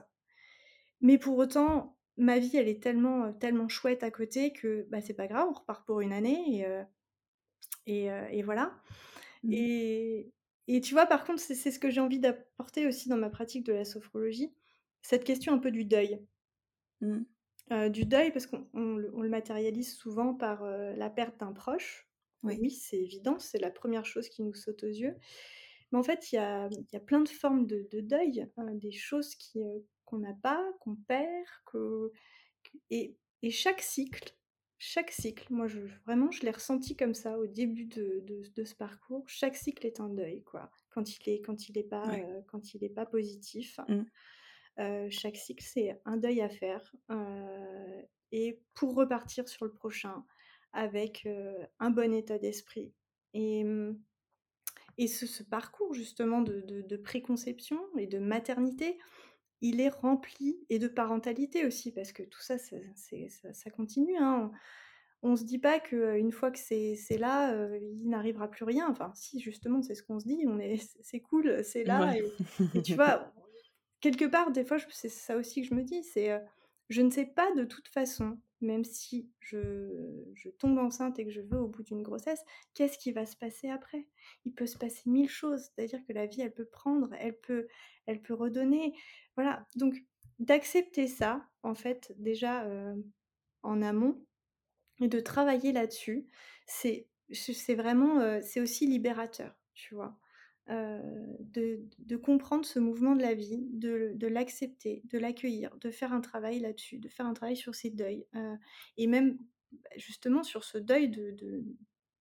Mais pour autant, ma vie, elle est tellement, tellement chouette à côté que, bah, c'est pas grave, on repart pour une année et et voilà Mmh. et et tu vois, par contre, c'est ce que j'ai envie d'apporter aussi dans ma pratique de la sophrologie, cette question un peu du deuil. Mmh. Heu, du deuil parce qu'on on le matérialise souvent par, heu, la perte d'un proche. Oui. Oui, c'est évident, c'est la 1re chose qui nous saute aux yeux. Mais en fait, il y a y a plein de formes de de deuil, heu, des choses heu, qu'on n'a pas, qu'on perd, que et chaque cycle chaque cycle, moi je vraiment je l'ai ressenti comme ça au début de de de ce parcours, chaque cycle est un deuil, quoi. Quand il est quand il est pas, Ouais. heu, quand il est pas positif. Mmh. Heu, chaque cycle, c'est un deuil à faire, heu et pour repartir sur le prochain avec, un bon état d'esprit. Et, et ce, ce parcours justement de préconception et de maternité, il est rempli et de parentalité aussi, parce que tout ça, ça, ça, ça continue. Hein. On se dit pas qu'une fois que c'est là, euh, il n'arrivera plus rien. Enfin, si, justement, c'est ce qu'on se dit. On est, c'est cool, c'est là. Ouais. Et, et, tu vois, quelque part, des fois, c'est ça aussi que je me dis, c'est, euh, je ne sais pas de toute façon, même si je, je tombe enceinte et que je veux au bout d'une grossesse, qu'est-ce qui va se passer après? Il peut se passer mille choses, c'est-à-dire que la vie, elle peut prendre, elle peut, elle peut redonner. Voilà, donc d'accepter ça, en fait, déjà euh, en amont, et de travailler là-dessus, c'est c'est vraiment, euh, c'est aussi libérateur, tu vois. Euh, de, comprendre ce mouvement de la vie, de, l'accepter, de l'accueillir, de faire un travail là-dessus, de faire un travail sur ces deuils. Euh, et même bah, justement sur ce deuil de,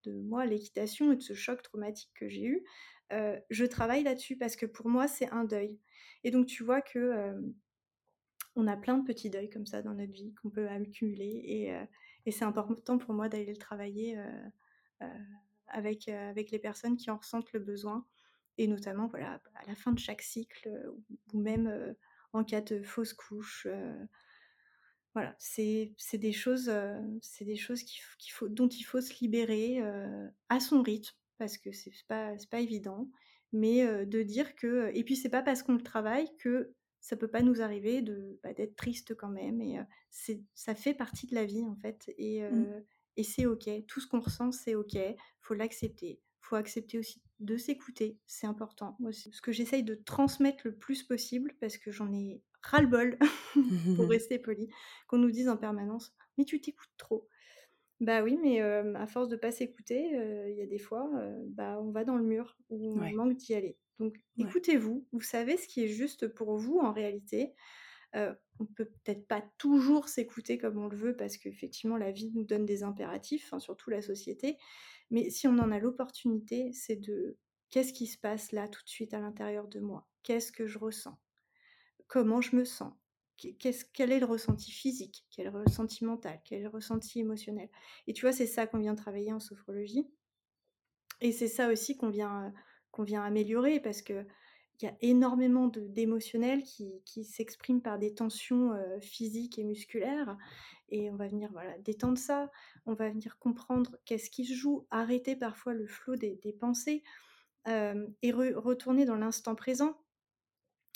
moi, l'équitation et de ce choc traumatique que j'ai eu, euh, je travaille là-dessus parce que pour moi, c'est un deuil. Et donc tu vois que on a plein de petits deuils comme ça dans notre vie qu'on peut accumuler et, c'est important pour moi d'aller le travailler avec les personnes qui en ressentent le besoin et notamment voilà, à la fin de chaque cycle ou même en cas de fausse couche. voilà, c'est des choses, c'est des choses qu'il faut, dont il faut se libérer à son rythme parce que c'est pas, pas évident, mais de dire que. Et puis, c'est pas parce qu'on le travaille que ça peut pas nous arriver de bah, d'être triste quand même et c'est ça fait partie de la vie en fait et, mmh. et c'est ok tout ce qu'on ressent c'est ok faut l'accepter faut accepter aussi de s'écouter c'est important Moi, ce que j'essaye de transmettre le plus possible parce que j'en ai ras le bol pour rester poli qu'on nous dise en permanence mais tu t'écoutes trop bah oui, mais euh, à force de pas s'écouter, il y a des fois, euh, bah, on va dans le mur ou on Ouais. manque d'y aller. Donc écoutez-vous, vous savez ce qui est juste pour vous en réalité. Euh, on peut peut-être pas toujours s'écouter comme on le veut parce qu'effectivement la vie nous donne des impératifs, surtout la société. Mais si on en a l'opportunité, c'est de qu'est-ce qui se passe là tout de suite à l'intérieur de moi? Qu'est-ce que je ressens? Comment je me sens? Quel est le ressenti physique, quel est le ressenti mental, quel est le ressenti émotionnel? Et tu vois, c'est ça qu'on vient travailler en sophrologie. Et c'est ça aussi qu'on vient, qu'on vient améliorer parce que il y a énormément d'émotionnels qui, qui s'expriment par des tensions euh, physiques et musculaires. Et on va venir voilà, détendre ça, on va venir comprendre qu'est-ce qui se joue, arrêter parfois le flot des, des pensées euh, et re, retourner dans l'instant présent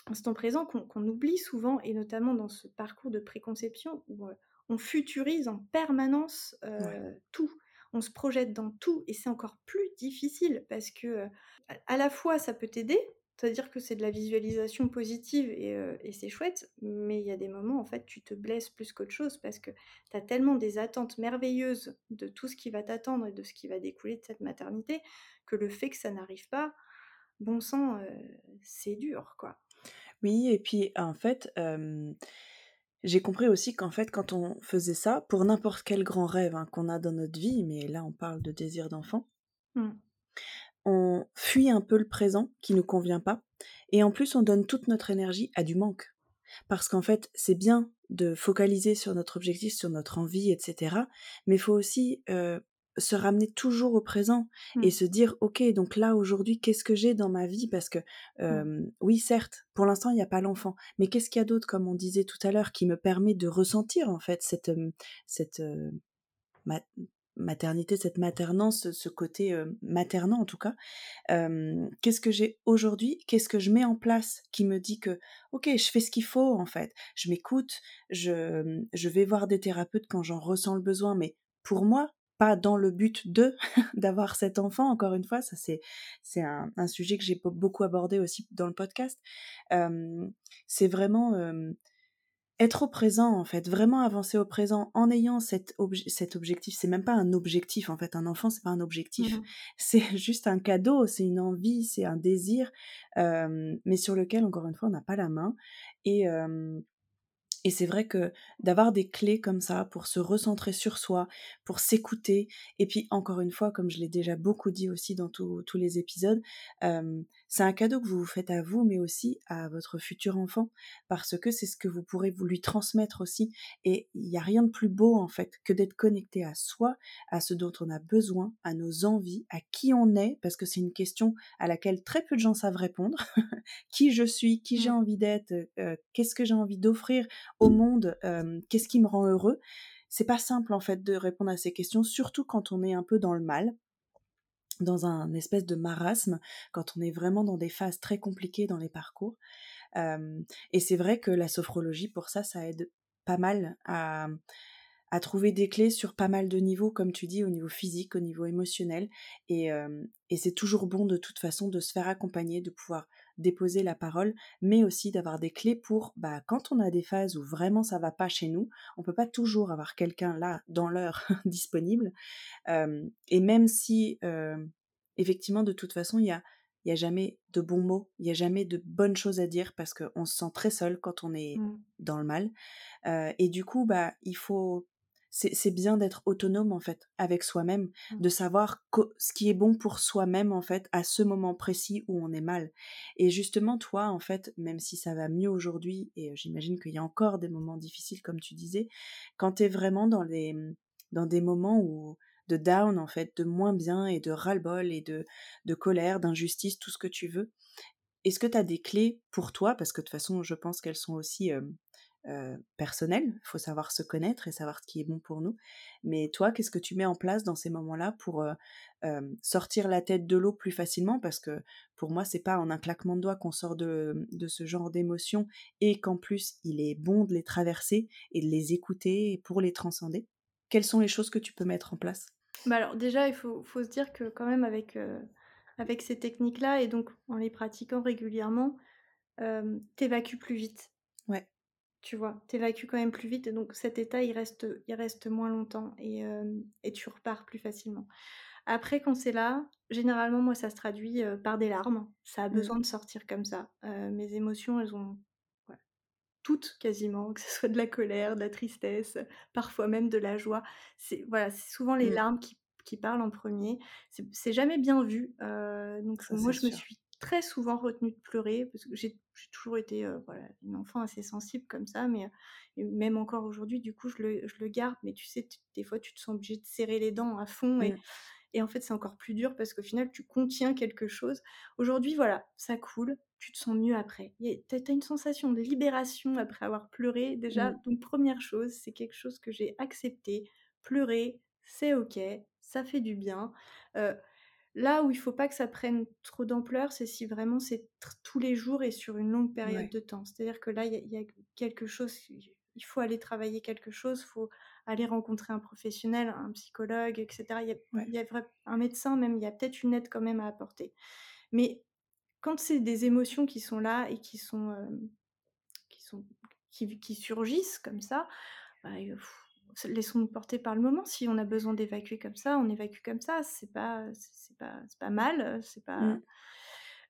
instant présent qu'on oublie souvent, et notamment dans ce parcours de préconception où euh, on futurise en permanence Ouais. tout. On se projette dans tout, et c'est encore plus difficile parce que à la fois ça peut t'aider, c'est-à-dire que c'est de la visualisation positive et, euh, et c'est chouette, mais il y a des moments en fait tu te blesses plus qu'autre chose parce que tu as tellement des attentes merveilleuses de tout ce qui va t'attendre et de ce qui va découler de cette maternité que le fait que ça n'arrive pas, bon sang, euh, c'est dur quoi. Oui, et puis en fait, euh, j'ai compris aussi qu'en fait, quand on faisait ça, pour n'importe quel grand rêve hein, qu'on a dans notre vie, mais là on parle de désir d'enfant, mmh. On fuit un peu le présent qui nous convient pas, et en plus on donne toute notre énergie à du manque. Parce qu'en fait, c'est bien de focaliser sur notre objectif, sur notre envie, etc. Mais il faut aussi euh, se ramener toujours au présent mmh. et se dire ok donc là aujourd'hui qu'est-ce que j'ai dans ma vie? Parce que euh, mmh. oui certes pour l'instant il n'y a pas l'enfant mais qu'est-ce qu'il y a d'autre comme on disait tout à l'heure qui me permet de ressentir en fait cette cette ma maternité cette maternance ce côté euh, maternant en tout cas qu'est-ce que j'ai aujourd'hui qu'est-ce que je mets en place qui me dit que ok je fais ce qu'il faut en fait. Je m'écoute je je vais voir des thérapeutes quand j'en ressens le besoin mais pour moi pas dans le but de d'avoir cet enfant encore une fois ça c'est un, sujet que j'ai beaucoup abordé aussi dans le podcast. C'est vraiment être au présent en fait vraiment avancer au présent en ayant cet, obje cet objectif. C'est même pas un objectif en fait. Un enfant c'est pas un objectif. Mmh. c'est juste un cadeau c'est une envie c'est un désir euh, mais sur lequel encore une fois on n'a pas la main. Et et c'est vrai que d'avoir des clés comme ça pour se recentrer sur soi, pour s'écouter, et puis encore une fois, comme je l'ai déjà beaucoup dit aussi dans tous les épisodes, euh, c'est un cadeau que vous vous faites à vous, mais aussi à votre futur enfant, parce que c'est ce que vous pourrez vous lui transmettre aussi. Et il n'y a rien de plus beau, en fait, que d'être connecté à soi, à ce dont on a besoin, à nos envies, à qui on est, parce que c'est une question à laquelle très peu de gens savent répondre. qui je suis, qui j'ai mmh. envie d'être, euh, qu'est-ce que j'ai envie d'offrir au monde, euh, qu'est-ce qui me rend heureux. C'est pas simple en fait de répondre à ces questions, surtout quand on est un peu dans le mal, dans un espèce de marasme, quand on est vraiment dans des phases très compliquées dans les parcours. et c'est vrai que la sophrologie, pour ça, ça aide pas mal à, trouver des clés sur pas mal de niveaux, comme tu dis, au niveau physique, au niveau émotionnel. Et c'est toujours bon de toute façon de se faire accompagner, de pouvoir déposer la parole, mais aussi d'avoir des clés pour, bah, quand on a des phases où vraiment ça va pas chez nous, on peut pas toujours avoir quelqu'un là dans l'heure disponible. et même si, effectivement, de toute façon, il y a il n'y a jamais de bons mots, il n'y a jamais de bonnes choses à dire parce qu'on se sent très seul quand on est mmh. dans le mal. et du coup, bah, il faut c'est bien d'être autonome en fait avec soi-même, mmh. de savoir ce qui est bon pour soi-même en fait à ce moment précis où on est mal. Et justement toi en fait, même si ça va mieux aujourd'hui et j'imagine qu'il y a encore des moments difficiles comme tu disais, quand tu es vraiment dans les dans des moments où de down en fait, de moins bien et de ras-le-bol et de, de colère, d'injustice, tout ce que tu veux. Est-ce que tu as des clés pour toi? Parce que de toute façon, je pense qu'elles sont aussi euh, personnel, il faut savoir se connaître et savoir ce qui est bon pour nous. Mais toi, qu'est-ce que tu mets en place dans ces moments-là pour euh, sortir la tête de l'eau plus facilement? Parce que pour moi, c'est pas en un claquement de doigts qu'on sort de, ce genre d'émotions et qu'en plus, il est bon de les traverser et de les écouter pour les transcender. Quelles sont les choses que tu peux mettre en place? Bah alors déjà, il faut, se dire que quand même avec, euh, avec ces techniques-là et donc en les pratiquant régulièrement, t'évacues plus vite. Ouais tu vois, t'évacues quand même plus vite, donc cet état, il reste, il reste moins longtemps et, et tu repars plus facilement. Après, quand c'est là, généralement, moi, ça se traduit par des larmes. Ça a mmh. besoin de sortir comme ça. mes émotions, elles ont toutes quasiment, que ce soit de la colère, de la tristesse, parfois même de la joie. C'est voilà, c'est souvent les mmh. larmes qui, qui, parlent en premier. C'est jamais bien vu. donc moi, je me suis très souvent retenue de pleurer parce que j'ai toujours été euh, voilà, une enfant assez sensible comme ça, mais même encore aujourd'hui, du coup, je le, je le, garde. Mais tu sais, des fois, tu te sens obligé de serrer les dents à fond et, et en fait, c'est encore plus dur parce qu'au final, tu contiens quelque chose. Aujourd'hui, voilà, ça coule, tu te sens mieux après. Tu as, une sensation de libération après avoir pleuré. Déjà, donc première chose, c'est quelque chose que j'ai accepté. Pleurer, c'est ok, ça fait du bien. Euh, Là où il faut pas que ça prenne trop d'ampleur, c'est si vraiment c'est tous les jours et sur une longue période de temps. C'est-à-dire que là, il y, a quelque chose, il faut aller travailler quelque chose, il faut aller rencontrer un professionnel, un psychologue, etc. Il y a, un médecin même, il y a peut-être une aide quand même à apporter. Mais quand c'est des émotions qui sont là et qui sont, euh, qui, sont qui, surgissent comme ça, bah, laissons-nous porter par le moment. Si on a besoin d'évacuer comme ça, on évacue comme ça. C'est pas, c'est pas, pas mal. C'est pas. Mmh.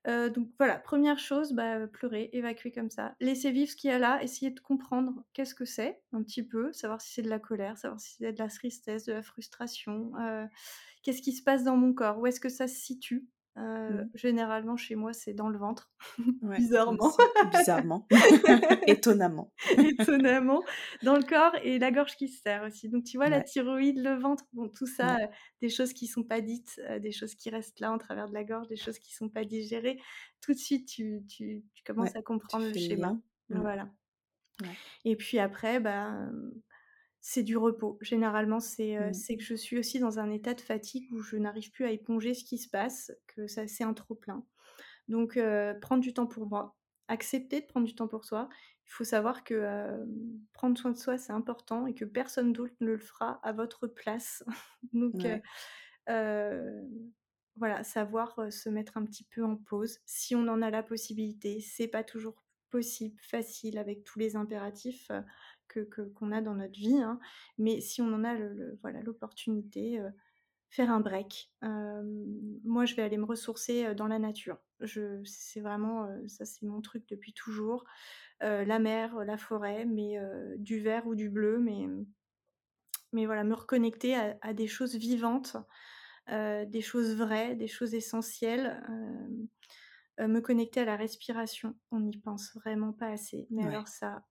Euh, donc voilà, première chose, bah, pleurer, évacuer comme ça. Laisser vivre ce qu'il y a là, essayer de comprendre qu'est-ce que c'est, un petit peu, savoir si c'est de la colère, savoir si c'est de la tristesse, de la frustration, euh, qu'est-ce qui se passe dans mon corps, où est-ce que ça se situe. Euh, mmh. Généralement, chez moi, c'est dans le ventre. Bizarrement. Bizarrement. Étonnamment. Étonnamment. Dans le corps et la gorge qui se serre aussi. Donc, tu vois, la thyroïde, le ventre, bon, tout ça, euh, des choses qui sont pas dites, euh, des choses qui restent là en travers de la gorge, des choses qui sont pas digérées. Tout de suite, tu, tu, tu commences à comprendre le schéma. Mmh. Voilà. Et puis après, bah c'est du repos. Généralement, mmh. c'est que je suis aussi dans un état de fatigue où je n'arrive plus à éponger ce qui se passe, que ça c'est un trop plein. Donc prendre du temps pour moi, accepter de prendre du temps pour soi. Il faut savoir que prendre soin de soi c'est important et que personne d'autre ne le fera à votre place. Donc voilà, savoir se mettre un petit peu en pause si on en a la possibilité. C'est pas toujours possible, facile avec tous les impératifs que qu'on a dans notre vie. Hein. Mais si on en a le, voilà l'opportunité, faire un break. moi, je vais aller me ressourcer dans la nature. Je, c'est vraiment ça, c'est mon truc depuis toujours. la mer, la forêt, mais du vert ou du bleu, mais mais voilà, me reconnecter à des choses vivantes, des choses vraies, des choses essentielles. Me connecter à la respiration. On n'y pense vraiment pas assez. Mais alors ça,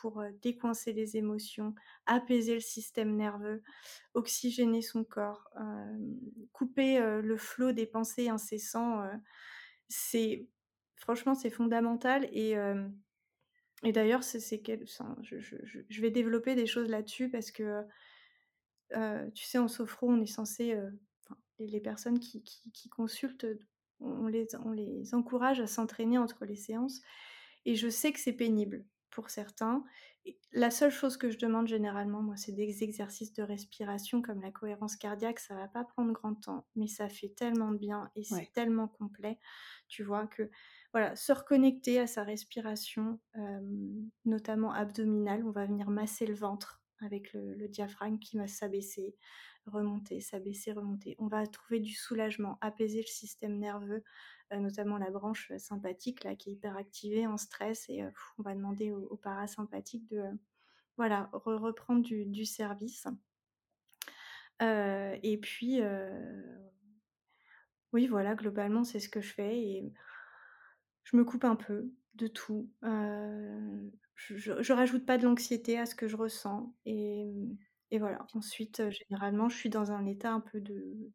pour décoincer les émotions, apaiser le système nerveux, oxygéner son corps, couper le flot des pensées incessants, c'est franchement c'est fondamental et et d'ailleurs c'est quel je, je, je, vais développer des choses là-dessus parce que tu sais en sophro on est censé les personnes qui, qui, consultent, on les, on les encourage à s'entraîner entre les séances. Et je sais que c'est pénible pour certains. la seule chose que je demande généralement, moi, c'est des exercices de respiration comme la cohérence cardiaque. Ça va pas prendre grand temps, mais ça fait tellement de bien et c'est tellement complet, tu vois, que voilà, se reconnecter à sa respiration, notamment abdominale. On va venir masser le ventre avec le, le diaphragme qui va s'abaisser remonter, s'abaisser, remonter. On va trouver du soulagement, apaiser le système nerveux, euh, notamment la branche sympathique là, qui est hyper activée en stress et euh, on va demander au, parasympathique de voilà, reprendre du, service. Euh, et puis, oui, voilà, globalement, c'est ce que je fais et je me coupe un peu de tout. je, je, rajoute pas de l'anxiété à ce que je ressens et et voilà, ensuite, généralement, je suis dans un état un peu de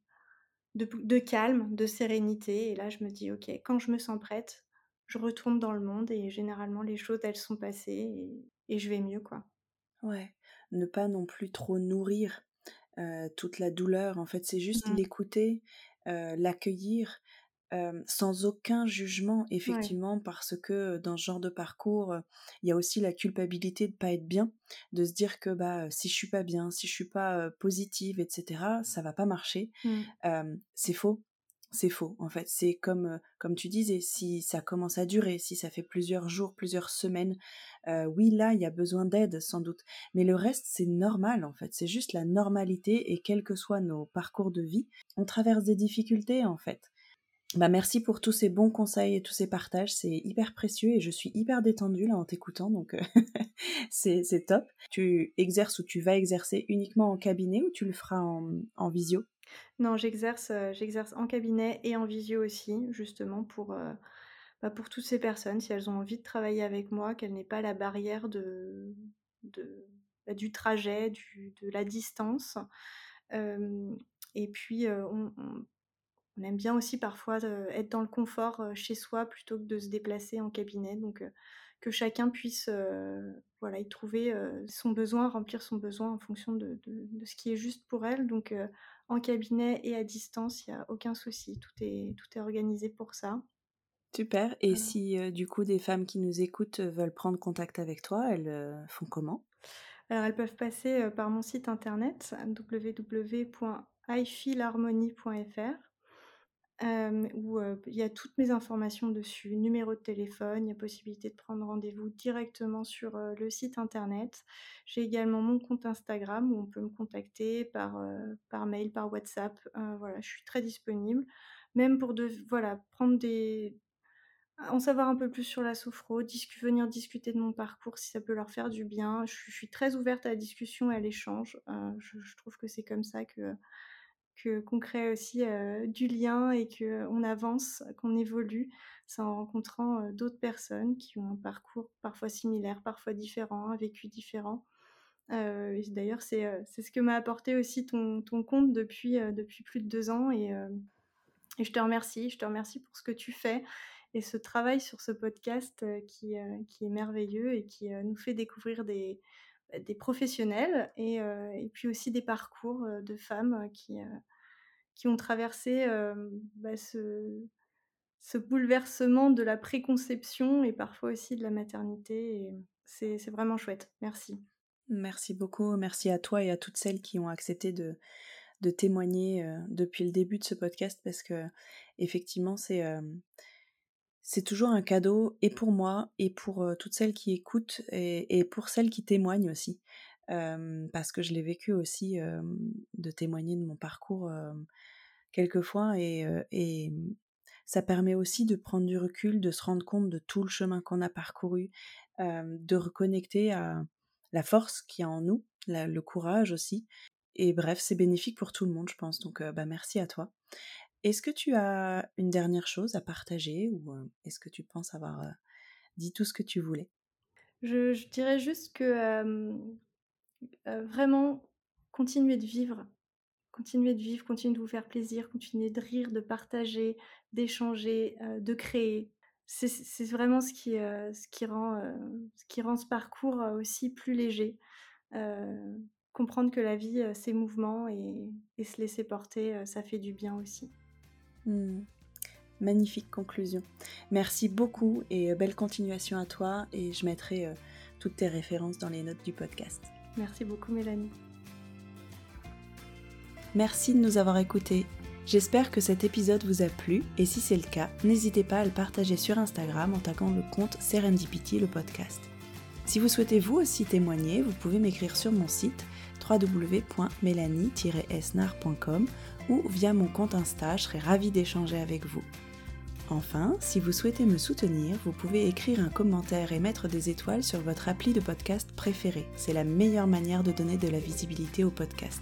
de calme, de sérénité et là, je me dis: «OK, quand je me sens prête, je retourne dans le monde» et généralement, les choses, elles sont passées et je vais mieux, quoi. Ouais, ne pas non plus trop nourrir, toute la douleur. En fait, c'est juste Mmh. l'écouter, l'accueillir sans aucun jugement, effectivement, parce que dans ce genre de parcours, il y a aussi la culpabilité de pas être bien, de se dire que bah si je suis pas bien, si je suis pas positive, etc., ça va pas marcher. Mmh. c'est faux. C'est faux, en fait. C'est comme, comme tu disais, si ça commence à durer, si ça fait plusieurs jours, plusieurs semaines, oui, là, il y a besoin d'aide, sans doute. Mais le reste, c'est normal, en fait. C'est juste la normalité et quels que soient nos parcours de vie, on traverse des difficultés, en fait. Bah merci pour tous ces bons conseils et tous ces partages, c'est hyper précieux et je suis hyper détendue là en t'écoutant, donc euh, c'est top. Tu exerces ou tu vas exercer uniquement en cabinet ou tu le feras en, visio? Non, j'exerce euh, j'exerce en cabinet et en visio aussi, justement pour, euh, bah, pour toutes ces personnes, si elles ont envie de travailler avec moi, qu'elles n'aient pas la barrière de, de bah, du trajet, du, de la distance. et puis, on aime bien aussi parfois être dans le confort chez soi plutôt que de se déplacer en cabinet. Donc que chacun puisse voilà, y trouver son besoin, remplir son besoin en fonction de, ce qui est juste pour elle. Donc en cabinet et à distance, il n'y a aucun souci. Tout est, tout est organisé pour ça. Super. Et si du coup des femmes qui nous écoutent veulent prendre contact avec toi, elles font comment? Alors elles peuvent passer par mon site internet où il y a toutes mes informations dessus, numéro de téléphone, il y a possibilité de prendre rendez-vous directement sur le site internet. J'ai également mon compte Instagram où on peut me contacter par, par mail, par WhatsApp. voilà, je suis très disponible. Même pour de, voilà, prendre des, en savoir un peu plus sur la sophro, venir discuter de mon parcours si ça peut leur faire du bien. Je, suis très ouverte à la discussion et à l'échange. je, trouve que c'est comme ça que qu'on crée aussi du lien et qu'on avance, qu'on évolue, c'est en rencontrant d'autres personnes qui ont un parcours parfois similaire, parfois différent, un vécu différent. D'ailleurs, c'est ce que m'a apporté aussi ton, ton compte depuis, depuis plus de deux ans et, et, je te remercie, je te remercie pour ce que tu fais et ce travail sur ce podcast qui, qui est merveilleux et qui nous fait découvrir des, des professionnels et, et, puis aussi des parcours de femmes qui, qui ont traversé bah, ce, ce, bouleversement de la préconception et parfois aussi de la maternité. C'est vraiment chouette. Merci. Merci beaucoup. Merci à toi et à toutes celles qui ont accepté de, de témoigner depuis le début de ce podcast parce que effectivement c'est c'est toujours un cadeau et pour moi et pour toutes celles qui écoutent et, pour celles qui témoignent aussi parce que je l'ai vécu aussi de témoigner de mon parcours quelquefois et, et ça permet aussi de prendre du recul, de se rendre compte de tout le chemin qu'on a parcouru, de reconnecter à la force qu'il y a en nous, le courage aussi. Et bref, c'est bénéfique pour tout le monde, je pense. Donc, bah, merci à toi. Est-ce que tu as une dernière chose à partager ou est-ce que tu penses avoir dit tout ce que tu voulais? Je, dirais juste que vraiment continuer de vivre, continuer de vivre, continuer de vous faire plaisir, continuer de rire, de partager, d'échanger, de créer. C'est vraiment ce qui, ce qui rend ce parcours aussi plus léger comprendre que la vie, c'est mouvement et, se laisser porter, ça fait du bien aussi. Mmh. Magnifique conclusion. Merci beaucoup et belle continuation à toi et je mettrai toutes tes références dans les notes du podcast. Merci beaucoup Mélanie. Merci de nous avoir écoutés. J'espère que cet épisode vous a plu et si c'est le cas, n'hésitez pas à le partager sur Instagram en taguant le compte Serendipity le podcast. Si vous souhaitez vous aussi témoigner, vous pouvez m'écrire sur mon site www.mélanie-esnar.com ou via mon compte Insta, je serai ravie d'échanger avec vous. Enfin, si vous souhaitez me soutenir, vous pouvez écrire un commentaire et mettre des étoiles sur votre appli de podcast préféré. C'est la meilleure manière de donner de la visibilité au podcast.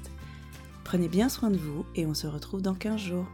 Prenez bien soin de vous et on se retrouve dans 15 jours.